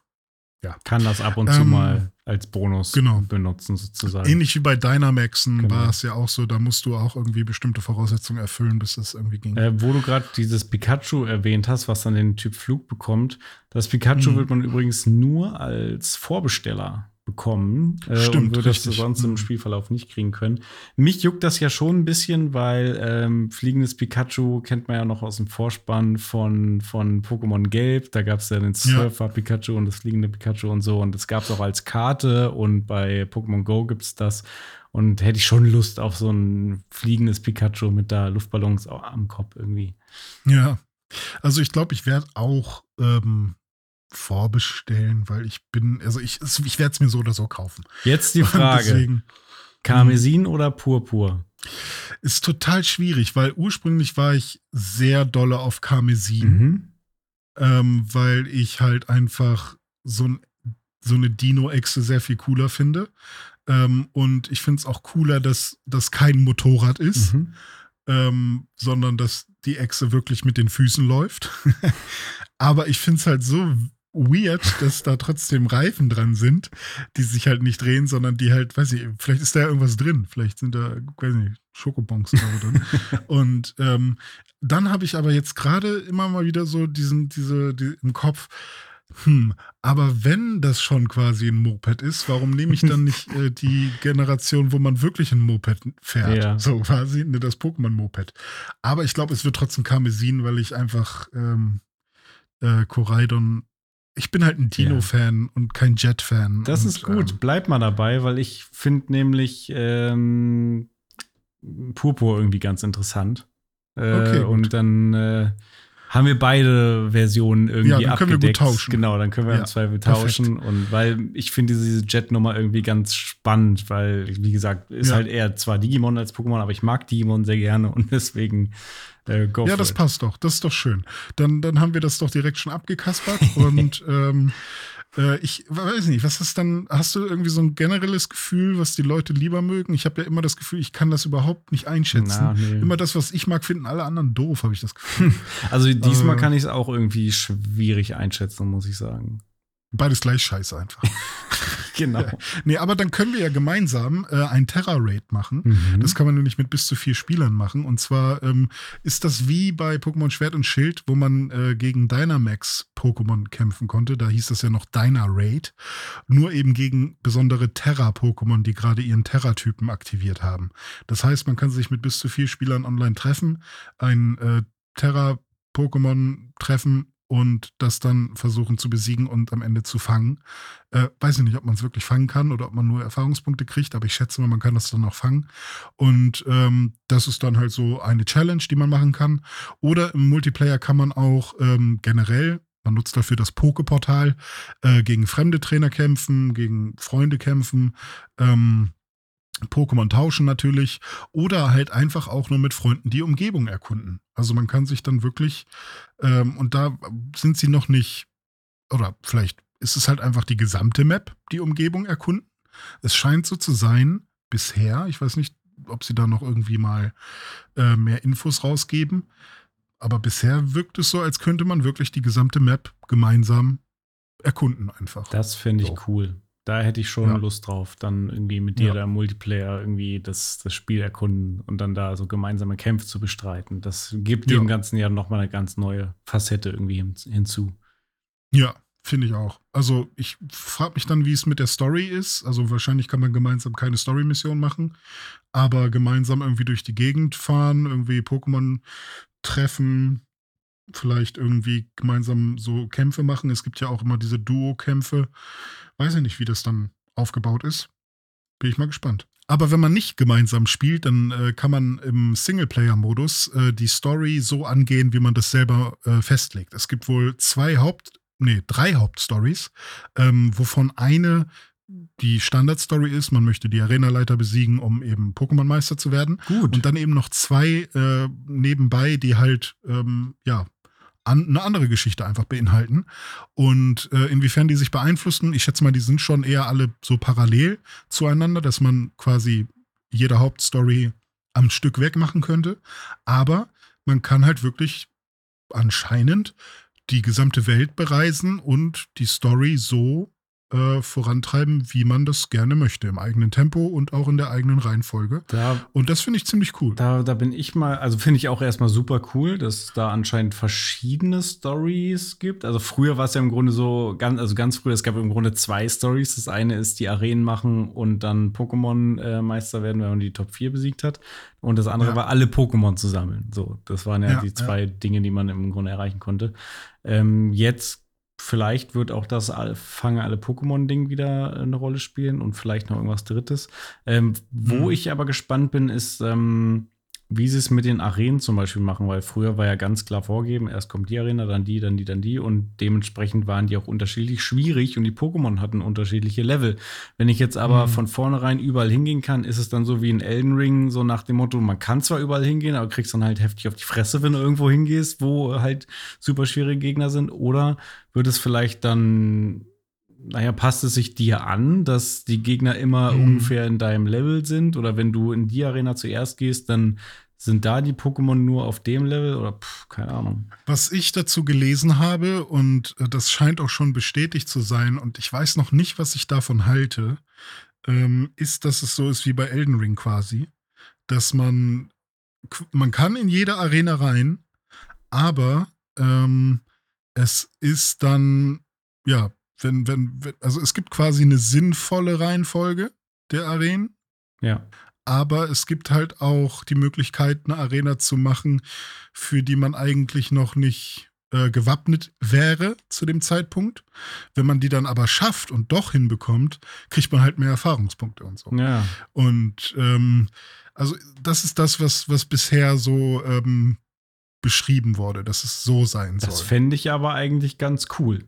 ja. Kann das ab und zu ähm, mal als Bonus genau. benutzen, sozusagen. Ähnlich wie bei Dynamaxen genau. war es ja auch so, da musst du auch irgendwie bestimmte Voraussetzungen erfüllen, bis das irgendwie ging. Äh, wo du gerade dieses Pikachu erwähnt hast, was dann den Typ Flug bekommt, das Pikachu mhm. wird man übrigens nur als Vorbesteller bekommen äh, Stimmt, und würde das sonst im mhm. Spielverlauf nicht kriegen können. Mich juckt das ja schon ein bisschen, weil ähm, fliegendes Pikachu kennt man ja noch aus dem Vorspann von, von Pokémon Gelb. Da gab es ja den Surfer Pikachu und das fliegende Pikachu und so. Und das gab es auch als Karte und bei Pokémon Go gibt es das. Und hätte ich schon Lust auf so ein fliegendes Pikachu mit da Luftballons am Kopf irgendwie. Ja. Also ich glaube, ich werde auch ähm, vorbestellen, weil ich bin, also ich, ich werde es mir so oder so kaufen. Jetzt die Frage: Deswegen, Karmesin mh. oder Purpur? Ist total schwierig, weil ursprünglich war ich sehr dolle auf Karmesin, mhm. ähm, weil ich halt einfach so, so eine Dino-Echse sehr viel cooler finde. Ähm, und ich finde es auch cooler, dass das kein Motorrad ist. Mhm. Ähm, sondern dass die Echse wirklich mit den Füßen läuft. Aber ich finde es halt so weird, dass da trotzdem Reifen dran sind, die sich halt nicht drehen, sondern die halt, weiß ich, vielleicht ist da irgendwas drin. Vielleicht sind da, weiß nicht, Schokobons drin. Und ähm, dann habe ich aber jetzt gerade immer mal wieder so diesen, diese, die, im Kopf, hm, aber wenn das schon quasi ein Moped ist, warum nehme ich dann nicht äh, die Generation, wo man wirklich ein Moped fährt? Ja. So quasi, ne, das Pokémon-Moped. Aber ich glaube, es wird trotzdem Karmesin, weil ich einfach ähm, äh, Koraidon ich bin halt ein Dino-Fan ja. und kein Jet-Fan. Das und, ist gut, ähm, bleib mal dabei, weil ich finde nämlich ähm, Purpur irgendwie ganz interessant. Äh, okay, und dann äh, haben wir beide Versionen irgendwie ja, dann können abgedeckt. Wir gut tauschen. Genau, dann können wir ja, im Zweifel tauschen. Perfekt. Und weil ich finde diese Jet-Nummer irgendwie ganz spannend, weil, wie gesagt, ist ja. halt eher zwar Digimon als Pokémon, aber ich mag Digimon sehr gerne und deswegen äh, ja, das it. passt doch. Das ist doch schön. Dann, dann haben wir das doch direkt schon abgekaspert. und ähm, äh, ich weiß nicht, was ist dann, hast du irgendwie so ein generelles Gefühl, was die Leute lieber mögen? Ich habe ja immer das Gefühl, ich kann das überhaupt nicht einschätzen. Na, nee. Immer das, was ich mag, finden alle anderen doof, habe ich das Gefühl. Also diesmal äh, kann ich es auch irgendwie schwierig einschätzen, muss ich sagen. Beides gleich scheiße einfach. genau. nee, aber dann können wir ja gemeinsam äh, ein Terra-Raid machen. Mhm. Das kann man nämlich mit bis zu vier Spielern machen. Und zwar ähm, ist das wie bei Pokémon Schwert und Schild, wo man äh, gegen Dynamax-Pokémon kämpfen konnte. Da hieß das ja noch Dyna-Raid. Nur eben gegen besondere Terra-Pokémon, die gerade ihren Terra-Typen aktiviert haben. Das heißt, man kann sich mit bis zu vier Spielern online treffen, ein äh, Terra-Pokémon treffen und das dann versuchen zu besiegen und am Ende zu fangen. Äh, weiß ich nicht, ob man es wirklich fangen kann oder ob man nur Erfahrungspunkte kriegt, aber ich schätze mal, man kann das dann auch fangen. Und ähm, das ist dann halt so eine Challenge, die man machen kann. Oder im Multiplayer kann man auch ähm, generell man nutzt dafür das Pokeportal, äh, gegen fremde Trainer kämpfen, gegen Freunde kämpfen. Ähm, Pokémon tauschen natürlich oder halt einfach auch nur mit Freunden die Umgebung erkunden. Also man kann sich dann wirklich, ähm, und da sind sie noch nicht, oder vielleicht ist es halt einfach die gesamte Map, die Umgebung erkunden. Es scheint so zu sein, bisher, ich weiß nicht, ob sie da noch irgendwie mal äh, mehr Infos rausgeben, aber bisher wirkt es so, als könnte man wirklich die gesamte Map gemeinsam erkunden einfach. Das finde ich so. cool. Da hätte ich schon ja. Lust drauf, dann irgendwie mit dir ja. da im Multiplayer irgendwie das, das Spiel erkunden und dann da so gemeinsame Kämpfe zu bestreiten. Das gibt ja. dem Ganzen ja nochmal eine ganz neue Facette irgendwie hin, hinzu. Ja, Finde ich auch. Also ich frage mich dann, wie es mit der Story ist. Also wahrscheinlich kann man gemeinsam keine Story-Mission machen, aber gemeinsam irgendwie durch die Gegend fahren, irgendwie Pokémon treffen, vielleicht irgendwie gemeinsam so Kämpfe machen. Es gibt ja auch immer diese Duo-Kämpfe. Weiß ich nicht, wie das dann aufgebaut ist. Bin ich mal gespannt. Aber wenn man nicht gemeinsam spielt, dann äh, kann man im Singleplayer-Modus äh, die Story so angehen, wie man das selber äh, festlegt. Es gibt wohl zwei Haupt, nee, drei Hauptstories, ähm, wovon eine die Standardstory ist, man möchte die Arenaleiter besiegen, um eben Pokémon-Meister zu werden. Gut. Und dann eben noch zwei äh, nebenbei, die halt, ähm, ja, an, eine andere Geschichte einfach beinhalten. Und äh, inwiefern die sich beeinflussen, ich schätze mal, die sind schon eher alle so parallel zueinander, dass man quasi jede Hauptstory am Stück wegmachen könnte. Aber man kann halt wirklich anscheinend die gesamte Welt bereisen und die Story so äh, vorantreiben, wie man das gerne möchte, im eigenen Tempo und auch in der eigenen Reihenfolge. Da, Und das finde ich ziemlich cool. da, da bin ich mal, also finde ich auch erstmal super cool, dass es da anscheinend verschiedene Stories gibt. Also früher war es ja im Grunde so, ganz, also ganz früher, es gab im Grunde zwei Stories. Das eine ist die Arenen machen und dann Pokémon-Meister werden, wenn man die Top 4 besiegt hat. Und das andere Ja. war, alle Pokémon zu sammeln. So, das waren ja, Ja, die ja. zwei Dinge, die man im Grunde erreichen konnte. Ähm, jetzt vielleicht wird auch das Fange alle Pokémon-Ding wieder eine Rolle spielen und vielleicht noch irgendwas Drittes. Ähm, wo Mhm. ich aber gespannt bin, ist, ähm, wie sie es mit den Arenen zum Beispiel machen, weil früher war ja ganz klar vorgegeben, erst kommt die Arena, dann die, dann die, dann die und dementsprechend waren die auch unterschiedlich schwierig und die Pokémon hatten unterschiedliche Level. Wenn ich jetzt aber Mhm. von vornherein überall hingehen kann, ist es dann so wie in Elden Ring, so nach dem Motto, man kann zwar überall hingehen, aber kriegst dann halt heftig auf die Fresse, wenn du irgendwo hingehst, wo halt super schwierige Gegner sind, oder wird es vielleicht dann naja, passt es sich dir an, dass die Gegner immer Mhm. ungefähr in deinem Level sind? Oder wenn du in die Arena zuerst gehst, dann sind da die Pokémon nur auf dem Level? Oder pff, keine Ahnung. Was ich dazu gelesen habe, und äh, das scheint auch schon bestätigt zu sein, und ich weiß noch nicht, was ich davon halte, ähm, ist, dass es so ist wie bei Elden Ring quasi, dass man, man kann in jede Arena rein, aber ähm, es ist dann, ja, wenn, wenn, wenn, also es gibt quasi eine sinnvolle Reihenfolge der Arenen, Ja. aber es gibt halt auch die Möglichkeit, eine Arena zu machen, für die man eigentlich noch nicht äh, gewappnet wäre zu dem Zeitpunkt. Wenn man die dann aber schafft und doch hinbekommt, kriegt man halt mehr Erfahrungspunkte und so. Ja. Und ähm, also das ist das, was, was bisher so ähm, beschrieben wurde, dass es so sein Das soll. fände ich aber eigentlich ganz cool.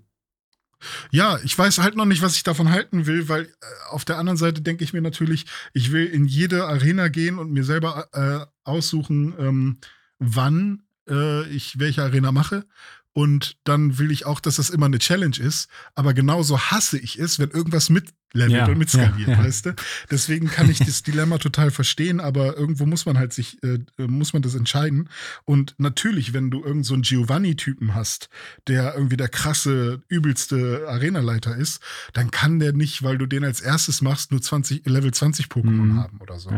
Ja, ich weiß halt noch nicht, was ich davon halten will, weil äh, auf der anderen Seite denke ich mir natürlich, ich will in jede Arena gehen und mir selber äh, aussuchen, ähm, wann äh, ich welche Arena mache. Und dann will ich auch, dass das immer eine Challenge ist. Aber genauso hasse ich es, wenn irgendwas mitlevelt Ja, und mitskaliert, ja, ja. weißt du? Deswegen kann ich das Dilemma total verstehen, aber irgendwo muss man halt sich, äh, muss man das entscheiden. Und natürlich, wenn du irgend so einen Giovanni-Typen hast, der irgendwie der krasse, übelste Arenaleiter ist, dann kann der nicht, weil du den als erstes machst, nur 20, Level 20 Pokémon Mhm. haben oder so.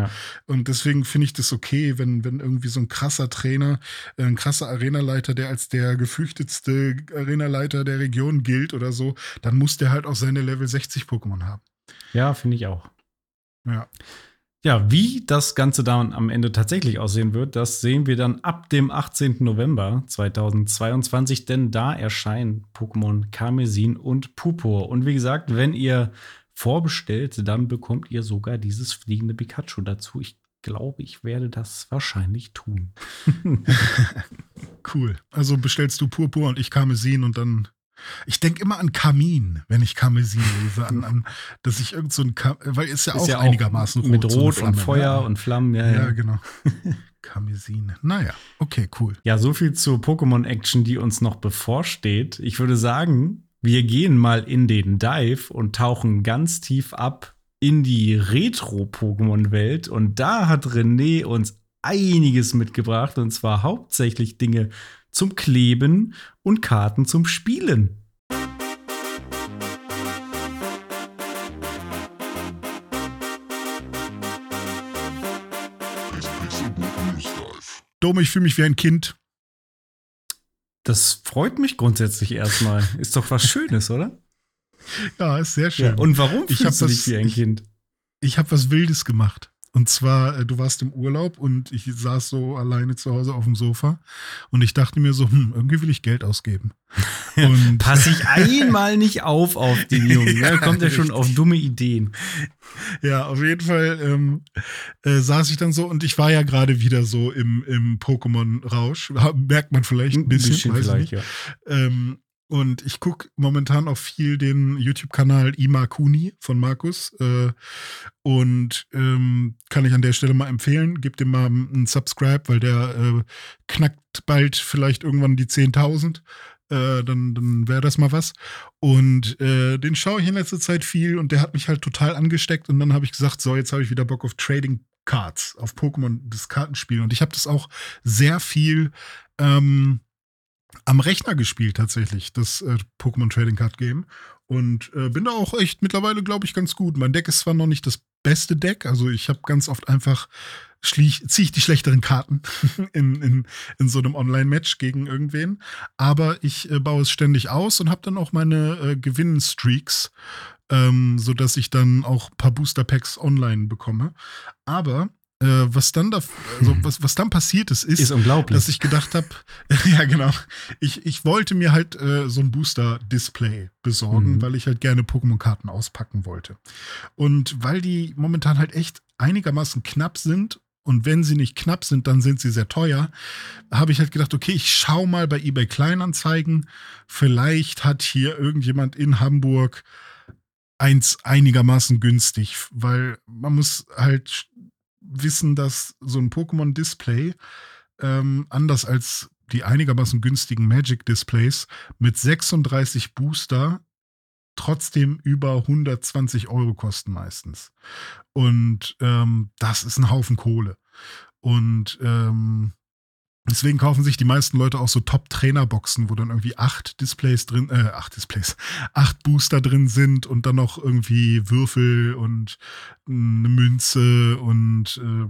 Und deswegen finde ich das okay, wenn, wenn irgendwie so ein krasser Trainer, äh, ein krasser Arenaleiter, der als der gefürchtetste Arenaleiter der Region gilt oder so, dann muss der halt auch seine Level 60 Pokémon haben. Ja, finde ich auch. Ja. Ja, wie das Ganze dann am Ende tatsächlich aussehen wird, das sehen wir dann ab dem 18. November 2022, denn da erscheinen Pokémon Karmesin und Purpur. Und wie gesagt, wenn ihr vorbestellt, dann bekommt ihr sogar dieses fliegende Pikachu dazu. Ich glaube, ich werde das wahrscheinlich tun. Cool. Also bestellst du Purpur und ich Karmesin und dann. Ich denke immer an Kamin, wenn ich Karmesin lese, an, an dass ich irgend so ein, Ka weil ist ja auch einigermaßen mit so eine Rot Flamme, und Feuer und Flammen. Ja, Ja, ja. genau. Karmesin. Naja, okay, cool. Ja, so viel zur Pokémon-Action, die uns noch bevorsteht. Ich würde sagen, wir gehen mal in den Dive und tauchen ganz tief ab in die Retro-Pokémon-Welt. Und da hat René uns einiges mitgebracht, und zwar hauptsächlich Dinge zum Kleben und Karten zum Spielen. Dome, ich fühle mich wie ein Kind. Das freut mich grundsätzlich erstmal. Ist doch was Schönes, oder? Ja, ist sehr schön. Ja, und warum ich fühlst du dich wie ein Kind? Ich, ich habe was Wildes gemacht. Und zwar, äh, du warst im Urlaub und ich saß so alleine zu Hause auf dem Sofa und ich dachte mir so, hm, irgendwie will ich Geld ausgeben. Und Pass ich einmal nicht auf auf den Jungen. ja, kommt er schon auf dumme Ideen. Ja, auf jeden Fall ähm, äh, saß ich dann so und ich war ja gerade wieder so im, im Pokémon-Rausch. Merkt man vielleicht ein bisschen, ein bisschen weiß vielleicht, nicht. Ja. Ähm, und ich gucke momentan auch viel den YouTube-Kanal Ima Kuni von Markus. Äh, und ähm, kann ich an der Stelle mal empfehlen. Gebt dem mal einen Subscribe, weil der äh, knackt bald vielleicht irgendwann die 10.000. Äh, dann, dann wäre das mal was. Und äh, den schaue ich in letzter Zeit viel und der hat mich halt total angesteckt. Und dann habe ich gesagt, so, jetzt habe ich wieder Bock auf Trading Cards, auf Pokémon, das Kartenspiel. Und ich habe das auch sehr viel ähm, am Rechner gespielt tatsächlich, das äh, Pokémon Trading Card Game. Und äh, bin da auch echt mittlerweile, glaube ich, ganz gut. Mein Deck ist zwar noch nicht das beste Deck, also ich habe ganz oft einfach ziehe ich die schlechteren Karten in, in, in so einem Online-Match gegen irgendwen. Aber ich äh, baue es ständig aus und habe dann auch meine äh, Gewinnstreaks, ähm, sodass ich dann auch ein paar Booster-Packs online bekomme. Aber äh, was dann da, also was, was dann passiert ist, ist, ist dass ich gedacht habe, ja genau, ich, ich wollte mir halt äh, so ein Booster-Display besorgen, mhm. weil ich halt gerne Pokémon-Karten auspacken wollte. Und weil die momentan halt echt einigermaßen knapp sind und wenn sie nicht knapp sind, dann sind sie sehr teuer. Habe ich halt gedacht, okay, ich schau mal bei eBay Kleinanzeigen. Vielleicht hat hier irgendjemand in Hamburg eins einigermaßen günstig, weil man muss halt wissen, dass so ein Pokémon-Display ähm, anders als die einigermaßen günstigen Magic-Displays mit 36 Booster trotzdem über 120 Euro kosten meistens. Und ähm, das ist ein Haufen Kohle. Und ähm, Deswegen kaufen sich die meisten Leute auch so Top-Trainer-Boxen, wo dann irgendwie acht Displays drin, äh, acht Displays, acht Booster drin sind und dann noch irgendwie Würfel und eine Münze und äh,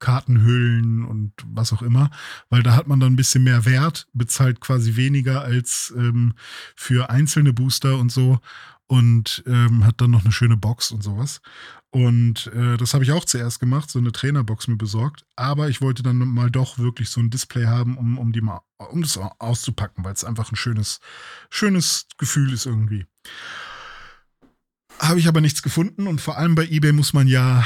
Kartenhüllen und was auch immer, weil da hat man dann ein bisschen mehr Wert, bezahlt quasi weniger als ähm, für einzelne Booster und so und ähm, hat dann noch eine schöne Box und sowas. Und äh, das habe ich auch zuerst gemacht, so eine Trainerbox mir besorgt. Aber ich wollte dann mal doch wirklich so ein Display haben, um, um die mal, um das auszupacken, weil es einfach ein schönes, schönes Gefühl ist irgendwie. Habe ich aber nichts gefunden und vor allem bei eBay muss man ja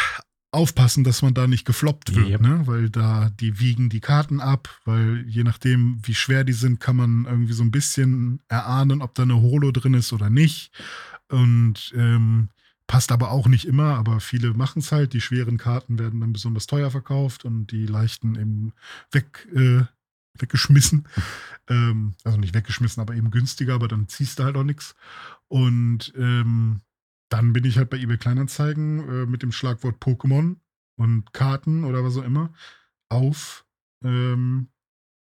aufpassen, dass man da nicht gefloppt wird, yep. ne? weil da die wiegen die Karten ab, weil je nachdem, wie schwer die sind, kann man irgendwie so ein bisschen erahnen, ob da eine Holo drin ist oder nicht. Und ähm, Passt aber auch nicht immer, aber viele machen es halt. Die schweren Karten werden dann besonders teuer verkauft und die leichten eben weg, äh, weggeschmissen. ähm, also nicht weggeschmissen, aber eben günstiger, aber dann ziehst du halt auch nichts. Und ähm, dann bin ich halt bei eBay Kleinanzeigen äh, mit dem Schlagwort Pokémon und Karten oder was auch immer auf ähm,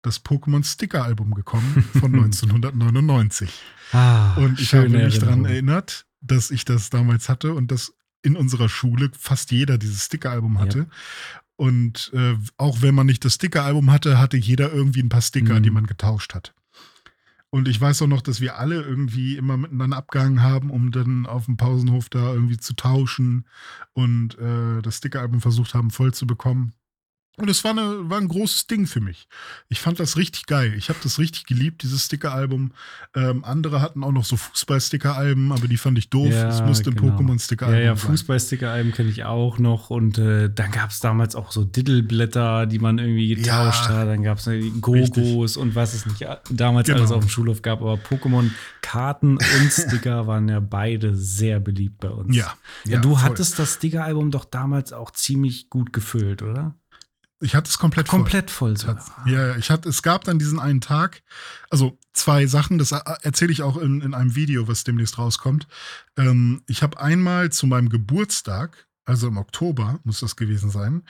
das Pokémon Sticker Album gekommen von 1999. Ah, und ich habe mich daran erinnert, dass ich das damals hatte und dass in unserer Schule fast jeder dieses Sticker-Album hatte. Ja. Und äh, auch wenn man nicht das Sticker-Album hatte, hatte jeder irgendwie ein paar Sticker, mhm. die man getauscht hat. Und ich weiß auch noch, dass wir alle irgendwie immer miteinander abgehangen haben, um dann auf dem Pausenhof da irgendwie zu tauschen und äh, das Sticker-Album versucht haben voll zu bekommen. Und es war, eine, war ein großes Ding für mich. Ich fand das richtig geil. Ich habe das richtig geliebt, dieses Sticker-Album. Ähm, andere hatten auch noch so Fußball-Sticker-Alben, aber die fand ich doof. Ja, es musste genau. ein Pokémon-Sticker-Album Ja, ja, Fußball-Sticker-Alben kenne ich auch noch. Und äh, dann gab es damals auch so Diddleblätter, die man irgendwie getauscht ja, hat. Dann gab es Gogos und was es nicht damals genau. alles auf dem Schulhof gab. Aber Pokémon-Karten und Sticker waren ja beide sehr beliebt bei uns. Ja. ja, ja du voll. hattest das Sticker-Album doch damals auch ziemlich gut gefüllt, oder? Ich hatte es komplett voll. Komplett voll. So. Ja, ich hatte, es gab dann diesen einen Tag, also zwei Sachen, das erzähle ich auch in, in einem Video, was demnächst rauskommt. Ähm, ich habe einmal zu meinem Geburtstag, also im Oktober muss das gewesen sein,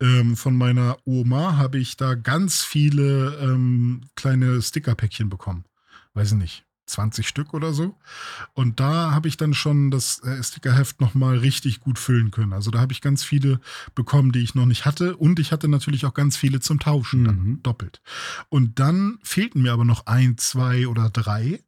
ähm, von meiner Oma habe ich da ganz viele ähm, kleine Stickerpäckchen bekommen. Weiß ich nicht, 20 Stück oder so. Und da habe ich dann schon das äh, Stickerheft nochmal richtig gut füllen können. Also da habe ich ganz viele bekommen, die ich noch nicht hatte. Und ich hatte natürlich auch ganz viele zum Tauschen, mhm. doppelt. Und dann fehlten mir aber noch ein, zwei oder drei.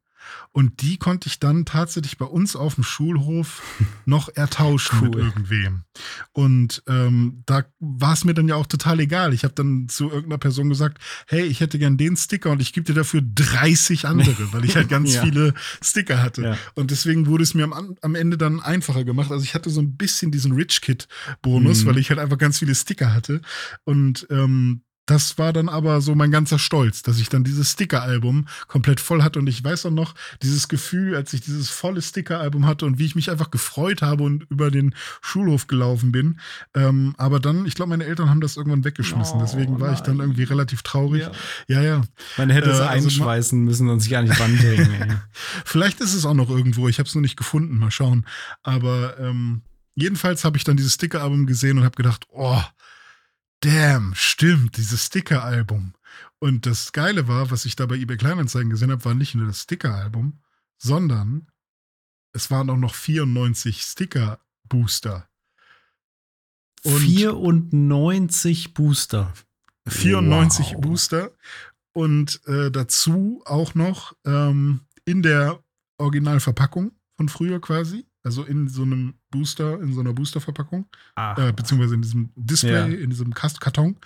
Und die konnte ich dann tatsächlich bei uns auf dem Schulhof noch ertauschen cool. mit irgendwem. Und ähm, da war es mir dann ja auch total egal. Ich habe dann zu irgendeiner Person gesagt, hey, ich hätte gern den Sticker und ich gebe dir dafür 30 andere, weil ich halt ganz ja. viele Sticker hatte. Ja. Und deswegen wurde es mir am, am Ende dann einfacher gemacht. Also ich hatte so ein bisschen diesen Rich Kid-Bonus, mhm. weil ich halt einfach ganz viele Sticker hatte. Und ähm, das war dann aber so mein ganzer Stolz, dass ich dann dieses Sticker-Album komplett voll hatte. Und ich weiß auch noch, dieses Gefühl, als ich dieses volle Sticker-Album hatte und wie ich mich einfach gefreut habe und über den Schulhof gelaufen bin. Ähm, aber dann, ich glaube, meine Eltern haben das irgendwann weggeschmissen. Oh, Deswegen war nein. ich dann irgendwie relativ traurig. Ja, ja. ja. Man hätte es äh, also einschweißen müssen und sich gar nicht ranbringen. Vielleicht ist es auch noch irgendwo. Ich habe es nur nicht gefunden. Mal schauen. Aber ähm, jedenfalls habe ich dann dieses Sticker-Album gesehen und habe gedacht, oh, damn, stimmt, dieses Sticker-Album. Und das Geile war, was ich da bei eBay Kleinanzeigen gesehen habe, war nicht nur das Sticker-Album, sondern es waren auch noch 94 Sticker-Booster. 94 Booster. 94 wow. Booster. Und äh, dazu auch noch ähm, in der Originalverpackung von früher quasi also in so einem Booster, in so einer Boosterverpackung, äh, beziehungsweise in diesem Display, ja. in diesem Karton,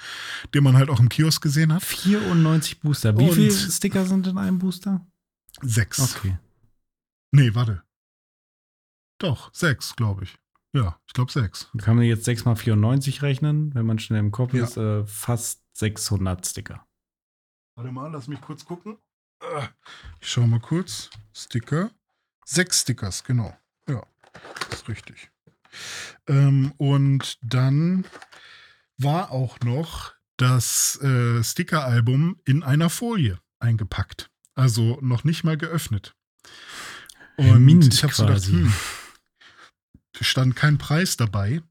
den man halt auch im Kiosk gesehen hat. 94 Booster. Wie viele Sticker sind in einem Booster? Sechs. Okay. Nee, warte. Doch, sechs, glaube ich. Ja, ich glaube sechs. Kann man jetzt 6 mal 94 rechnen, wenn man schnell im Kopf ja. ist, äh, fast 600 Sticker. Warte mal, lass mich kurz gucken. Äh, ich schaue mal kurz. Sticker. Sechs Stickers, genau. Das ist richtig. Ähm, und dann war auch noch das äh, Sticker-Album in einer Folie eingepackt. Also noch nicht mal geöffnet. Und Mint ich habe so gedacht, hm, stand kein Preis dabei.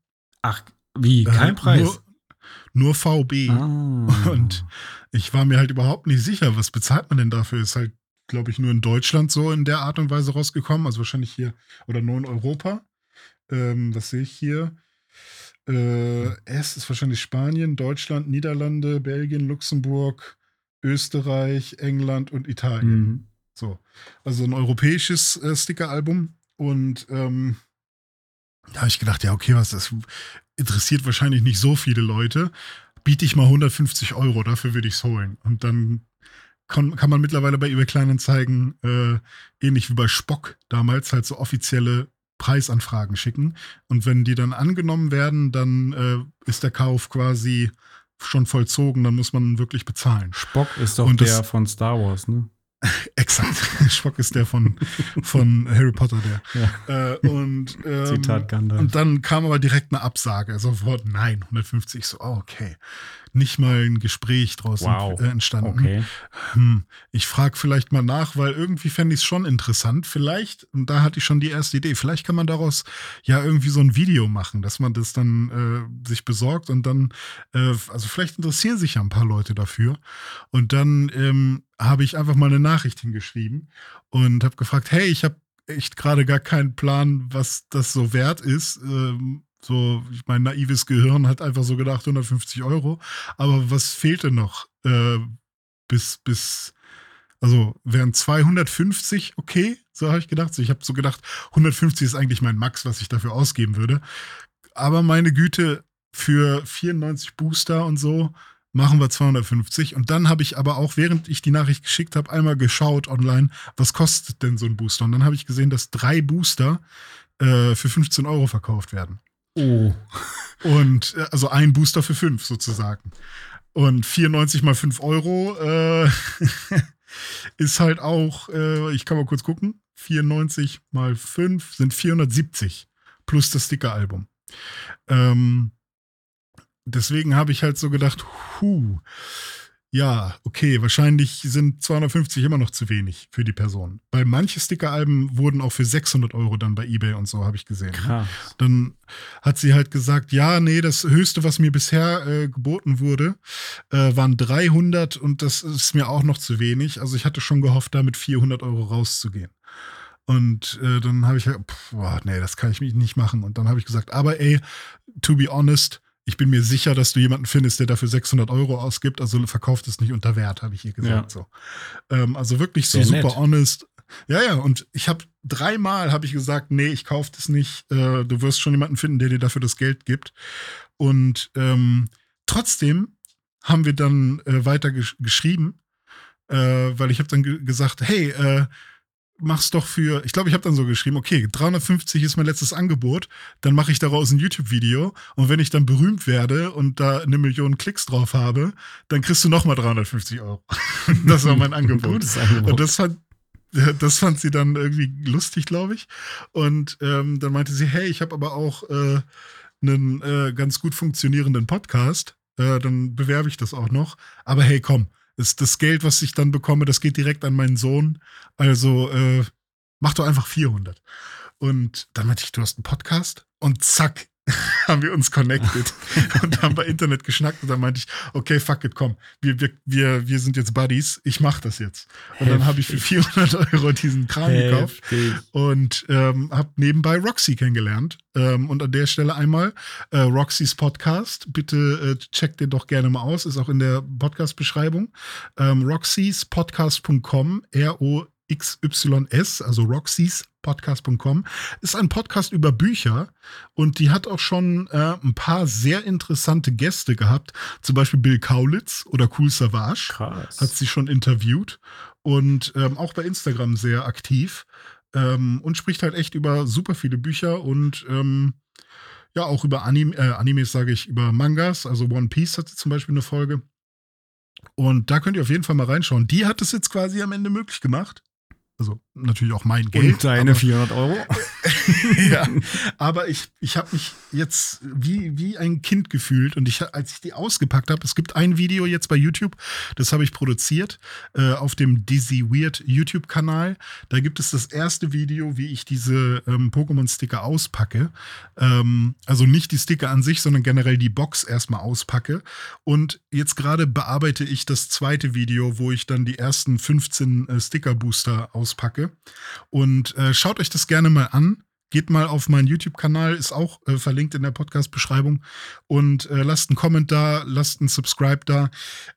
Ach, wie? Kein äh, Preis? Nur, nur VB. Ah. Und ich war mir halt überhaupt nicht sicher, was bezahlt man denn dafür? Ist halt glaube ich, nur in Deutschland so in der Art und Weise rausgekommen. Also wahrscheinlich hier oder nur in Europa. Ähm, was sehe ich hier? Äh, S ist wahrscheinlich Spanien, Deutschland, Niederlande, Belgien, Luxemburg, Österreich, England und Italien. Mhm. So. Also ein europäisches äh, Sticker-Album. Und ähm, da habe ich gedacht, ja, okay, was das interessiert wahrscheinlich nicht so viele Leute. Biete ich mal 150 Euro, dafür würde ich es holen. Und dann kann, kann man mittlerweile bei eBay Kleinanzeigen, äh, ähnlich wie bei Spock damals, halt so offizielle Preisanfragen schicken. Und wenn die dann angenommen werden, dann äh, ist der Kauf quasi schon vollzogen, dann muss man wirklich bezahlen. Spock ist doch Und der von Star Wars, ne? Exakt. Spock ist der von, von Harry Potter, der. Ja. Äh, und, ähm, Zitat Gandalf. Und dann kam aber direkt eine Absage. Sofort, nein, 150. So, oh, okay nicht mal ein Gespräch draus wow. Äh, entstanden. Okay. Hm, ich frage vielleicht mal nach, weil irgendwie fände ich es schon interessant. Vielleicht, und da hatte ich schon die erste Idee, vielleicht kann man daraus ja irgendwie so ein Video machen, dass man das dann äh, sich besorgt und dann, äh, also vielleicht interessieren sich ja ein paar Leute dafür. Und dann ähm, habe ich einfach mal eine Nachricht hingeschrieben und habe gefragt, hey, ich habe echt gerade gar keinen Plan, was das so wert ist. Ähm, so, mein naives Gehirn hat einfach so gedacht, 150 Euro. Aber was fehlte noch? Äh, bis, bis, also wären 250 okay? So habe ich gedacht. So, ich habe so gedacht, 150 ist eigentlich mein Max, was ich dafür ausgeben würde. Aber meine Güte, für 94 Booster und so machen wir 250. Und dann habe ich aber auch, während ich die Nachricht geschickt habe, einmal geschaut online, was kostet denn so ein Booster? Und dann habe ich gesehen, dass drei Booster äh, für 15 Euro verkauft werden. Oh. Und äh, also ein Booster für fünf sozusagen. Und 94 mal 5 Euro äh, ist halt auch, äh, ich kann mal kurz gucken, 94 mal 5 sind 470 plus das Sticker-Album. Ähm, deswegen habe ich halt so gedacht, huh, ja, okay, wahrscheinlich sind 250 immer noch zu wenig für die Person. Weil manche Sticker-Alben wurden auch für 600 Euro dann bei eBay und so, habe ich gesehen. Krass. Dann hat sie halt gesagt, ja, nee, das Höchste, was mir bisher äh, geboten wurde, äh, waren 300 und das ist mir auch noch zu wenig. Also ich hatte schon gehofft, da mit 400 Euro rauszugehen. Und äh, dann habe ich, pff, boah, nee, das kann ich nicht machen. Und dann habe ich gesagt, aber ey, to be honest, ich bin mir sicher, dass du jemanden findest, der dafür 600 Euro ausgibt, also verkauft es nicht unter Wert, habe ich ihr gesagt. Ja. So. Ähm, also wirklich so Sehr super nett. honest. Ja, ja, und ich habe dreimal habe ich gesagt, nee, ich kaufe das nicht. Äh, du wirst schon jemanden finden, der dir dafür das Geld gibt. Und ähm, trotzdem haben wir dann äh, weiter gesch geschrieben, äh, weil ich habe dann gesagt, hey, äh, mach's doch für, ich glaube, ich habe dann so geschrieben, okay, 350 ist mein letztes Angebot, dann mache ich daraus ein YouTube-Video und wenn ich dann berühmt werde und da eine Million Klicks drauf habe, dann kriegst du nochmal 350 Euro. das war mein Angebot. Gutes Angebot. Und das fand, das fand sie dann irgendwie lustig, glaube ich. Und ähm, dann meinte sie, hey, ich habe aber auch äh, einen äh, ganz gut funktionierenden Podcast. Äh, dann bewerbe ich das auch noch. Aber hey, komm, das, das Geld, was ich dann bekomme, das geht direkt an meinen Sohn. Also äh, mach doch einfach 400. Und dann meinte ich, du hast einen Podcast und zack, haben wir uns connected. Und haben bei Internet geschnackt und dann meinte ich, okay, fuck it, komm, wir, wir, wir, wir sind jetzt Buddies, ich mach das jetzt. Und dann habe ich für 400 Euro diesen Kram gekauft und ähm, habe nebenbei Roxy kennengelernt. Ähm, und an der Stelle einmal äh, Roxys Podcast, bitte äh, checkt den doch gerne mal aus, ist auch in der Podcast-Beschreibung. Ähm, roxyspodcast.com, R-O XYS, also roxyspodcast.com, ist ein Podcast über Bücher und die hat auch schon äh, ein paar sehr interessante Gäste gehabt. Zum Beispiel Bill Kaulitz oder Cool Savage Krass. hat sie schon interviewt und ähm, auch bei Instagram sehr aktiv ähm, und spricht halt echt über super viele Bücher und ähm, ja, auch über Anime, äh, Animes, sage ich, über Mangas. Also One Piece hat sie zum Beispiel eine Folge. Und da könnt ihr auf jeden Fall mal reinschauen. Die hat es jetzt quasi am Ende möglich gemacht. Also natürlich auch mein Geld. Und deine aber, 400 Euro. ja, aber ich, ich habe mich jetzt wie, wie ein Kind gefühlt und ich, als ich die ausgepackt habe, es gibt ein Video jetzt bei YouTube, das habe ich produziert äh, auf dem Dizzy Weird YouTube-Kanal. Da gibt es das erste Video, wie ich diese ähm, Pokémon-Sticker auspacke. Ähm, also nicht die Sticker an sich, sondern generell die Box erstmal auspacke. Und jetzt gerade bearbeite ich das zweite Video, wo ich dann die ersten 15 äh, Sticker-Booster auspacke auspacke. Und äh, schaut euch das gerne mal an. Geht mal auf meinen YouTube-Kanal, ist auch äh, verlinkt in der Podcast-Beschreibung. Und äh, lasst einen Comment da, lasst einen Subscribe da.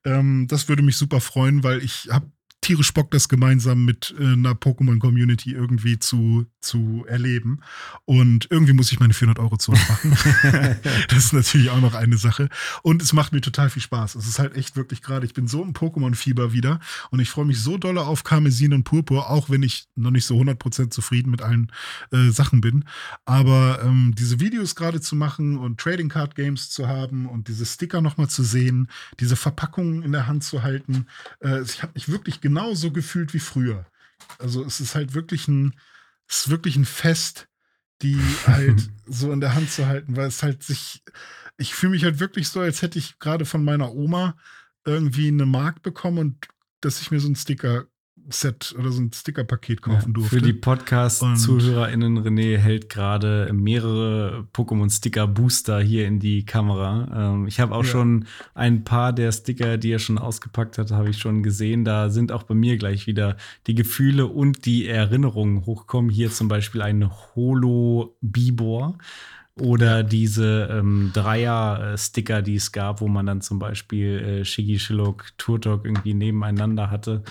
Ähm, das würde mich super freuen, weil ich habe tierisch Bock, das gemeinsam mit äh, einer Pokémon-Community irgendwie zu, zu erleben. Und irgendwie muss ich meine 400 Euro zurückmachen. das ist natürlich auch noch eine Sache. Und es macht mir total viel Spaß. Es ist halt echt wirklich gerade, ich bin so im Pokémon-Fieber wieder und ich freue mich so doll auf Karmesin und Purpur, auch wenn ich noch nicht so 100% zufrieden mit allen äh, Sachen bin. Aber ähm, diese Videos gerade zu machen und Trading Card Games zu haben und diese Sticker nochmal zu sehen, diese Verpackungen in der Hand zu halten, äh, ich habe mich wirklich genauso gefühlt wie früher. Also es ist halt wirklich ein, es ist wirklich ein Fest, die halt so in der Hand zu halten, weil es halt sich, ich fühle mich halt wirklich so, als hätte ich gerade von meiner Oma irgendwie eine Mark bekommen und dass ich mir so einen Sticker Set oder so ein Stickerpaket kaufen ja, durfte. Für die Podcast-ZuhörerInnen, René hält gerade mehrere Pokémon-Sticker-Booster hier in die Kamera. Ähm, ich habe auch ja. schon ein paar der Sticker, die er schon ausgepackt hat, habe ich schon gesehen. Da sind auch bei mir gleich wieder die Gefühle und die Erinnerungen hochkommen. Hier zum Beispiel ein Holo-Bibor. Oder diese ähm, Dreier-Sticker, die es gab, wo man dann zum Beispiel äh, Shiggy, Shilok, Turtok irgendwie nebeneinander hatte.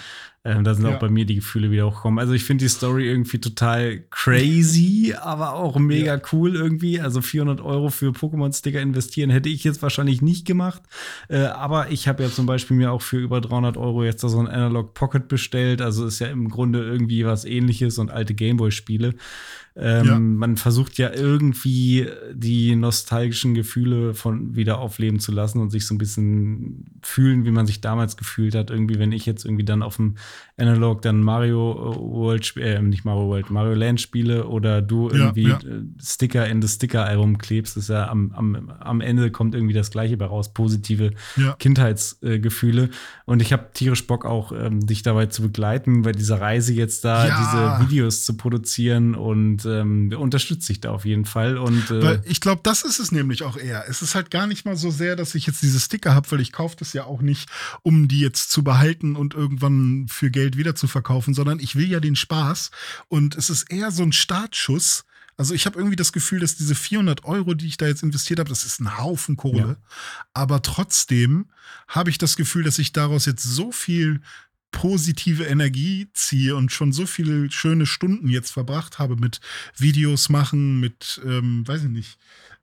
Ähm, da sind ja. auch bei mir die Gefühle wieder hochgekommen. Also ich finde die Story irgendwie total crazy, aber auch mega ja. cool irgendwie. Also 400 Euro für Pokémon-Sticker investieren hätte ich jetzt wahrscheinlich nicht gemacht. Äh, aber ich habe ja zum Beispiel mir auch für über 300 Euro jetzt so ein Analog Pocket bestellt. Also ist ja im Grunde irgendwie was ähnliches und alte Gameboy-Spiele. Ähm, ja. Man versucht ja irgendwie die nostalgischen Gefühle von wieder aufleben zu lassen und sich so ein bisschen fühlen, wie man sich damals gefühlt hat. Irgendwie, wenn ich jetzt irgendwie dann auf dem Analog dann Mario äh, World, äh, nicht Mario World, Mario Land Spiele oder du irgendwie ja, ja. Äh, Sticker in das Sticker-Album klebst, ist ja am, am, am Ende kommt irgendwie das Gleiche bei raus, positive ja. Kindheitsgefühle. Und ich habe tierisch Bock auch, ähm, dich dabei zu begleiten, bei dieser Reise jetzt da diese Videos zu produzieren und ähm, unterstütze dich da auf jeden Fall. Und, äh, weil ich glaube, das ist es nämlich auch eher. Es ist halt gar nicht mal so sehr, dass ich jetzt diese Sticker habe, weil ich kaufe das ja auch nicht, um die jetzt zu behalten und irgendwann für Geld wieder zu verkaufen, sondern ich will ja den Spaß. Und es ist eher so ein Startschuss. Also ich habe irgendwie das Gefühl, dass diese 400 Euro, die ich da jetzt investiert habe, das ist ein Haufen Kohle. Ja. Aber trotzdem habe ich das Gefühl, dass ich daraus jetzt so viel positive Energie ziehe und schon so viele schöne Stunden jetzt verbracht habe mit Videos machen, mit, ähm, weiß ich nicht,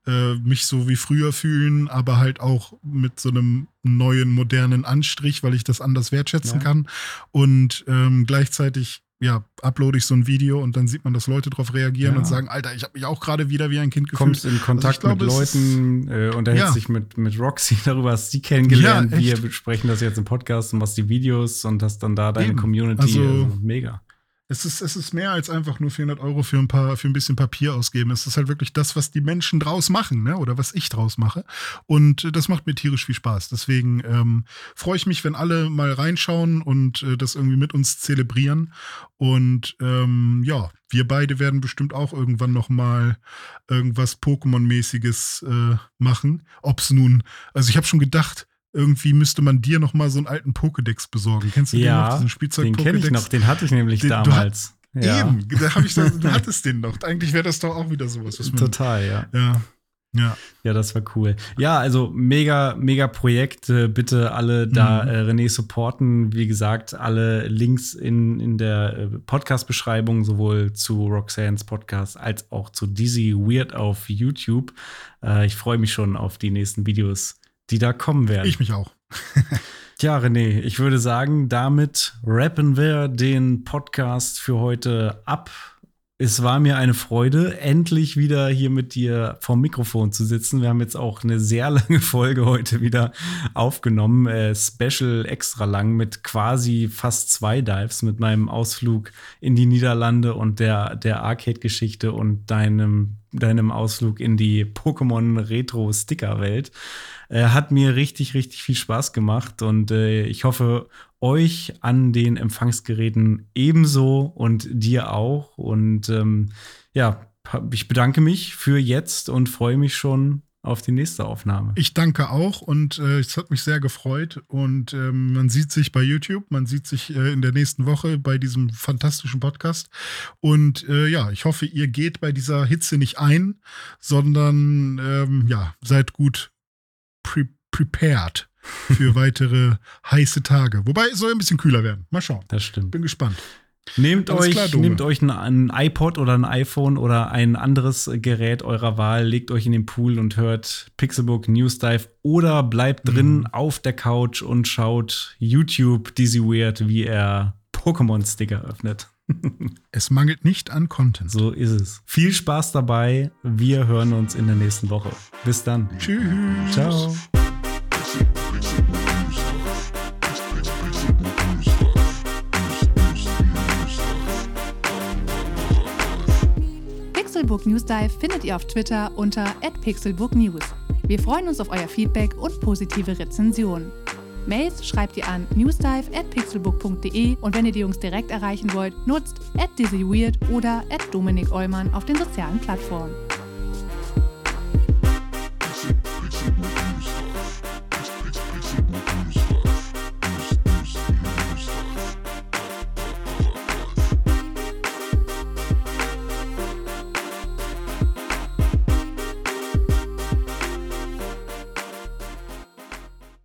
äh, mich so wie früher fühlen, aber halt auch mit so einem neuen, modernen Anstrich, weil ich das anders wertschätzen ja. kann. Und ähm, gleichzeitig ja, uploade ich so ein Video und dann sieht man, dass Leute darauf reagieren ja. und sagen, Alter, ich habe mich auch gerade wieder wie ein Kind gefühlt. Kommst in Kontakt also glaub, mit Leuten, äh, unterhältst ja. dich mit, mit Roxy darüber, hast sie kennengelernt. Ja, wir besprechen das jetzt im Podcast und was die Videos und hast dann da deine Eben. Community. Also, also, mega. Es ist, es ist mehr als einfach nur 400 Euro für ein paar, für ein bisschen Papier ausgeben. Es ist halt wirklich das, was die Menschen draus machen, ne? oder was ich draus mache. Und äh, das macht mir tierisch viel Spaß. Deswegen ähm, freue ich mich, wenn alle mal reinschauen und äh, das irgendwie mit uns zelebrieren. Und ähm, ja, wir beide werden bestimmt auch irgendwann noch mal irgendwas Pokémon-mäßiges äh, machen. Ob es nun, also ich habe schon gedacht, irgendwie müsste man dir noch mal so einen alten Pokédex besorgen. Kennst du ja, den noch, diesen Spielzeug Den kenne ich noch, den hatte ich nämlich den, damals. Ja. Eben, da habe ich dann, du hattest den noch. Eigentlich wäre das doch auch wieder sowas. Was man, Total, ja. Ja. Ja. ja, das war cool. Ja, also mega, mega Projekt. Bitte alle da mhm. äh, René supporten. Wie gesagt, alle Links in, in der äh, Podcast-Beschreibung, sowohl zu Roxanne's Podcast als auch zu Dizzy Weird auf YouTube. Äh, ich freue mich schon auf die nächsten Videos die da kommen werden. Ich mich auch. Tja, René, ich würde sagen, damit rappen wir den Podcast für heute ab. Es war mir eine Freude, endlich wieder hier mit dir vorm Mikrofon zu sitzen. Wir haben jetzt auch eine sehr lange Folge heute wieder aufgenommen. Äh, Special extra lang mit quasi fast zwei Dives mit meinem Ausflug in die Niederlande und der, der Arcade-Geschichte und deinem, deinem Ausflug in die Pokémon-Retro-Sticker-Welt. Äh, hat mir richtig, richtig viel Spaß gemacht und äh, ich hoffe, euch an den Empfangsgeräten ebenso und dir auch. Und ähm, ja, ich bedanke mich für jetzt und freue mich schon auf die nächste Aufnahme. Ich danke auch und äh, es hat mich sehr gefreut und ähm, man sieht sich bei YouTube, man sieht sich äh, in der nächsten Woche bei diesem fantastischen Podcast und äh, ja, ich hoffe, ihr geht bei dieser Hitze nicht ein, sondern ähm, ja, seid gut pre prepared für weitere heiße Tage. Wobei es soll ein bisschen kühler werden. Mal schauen. Das stimmt. Bin gespannt. Nehmt euch, klar, nehmt euch ein, ein, iPod oder ein iPhone oder ein anderes Gerät eurer Wahl, legt euch in den Pool und hört Pixelbook News Dive oder bleibt drin mhm. auf der Couch und schaut YouTube Dizzy Weird, wie er Pokémon-Sticker öffnet. Es mangelt nicht an Content. So ist es. Viel Spaß dabei. Wir hören uns in der nächsten Woche. Bis dann. Tschüss. Ciao. Pixelbook News Dive findet ihr auf Twitter unter @pixelbooknews. Wir freuen uns auf euer Feedback und positive Rezensionen. Mails schreibt ihr an newsdive@pixelbook.de und wenn ihr die Jungs direkt erreichen wollt, nutzt @dizzyweird oder @dominik Eulmann auf den sozialen Plattformen. Pixel, Pixel.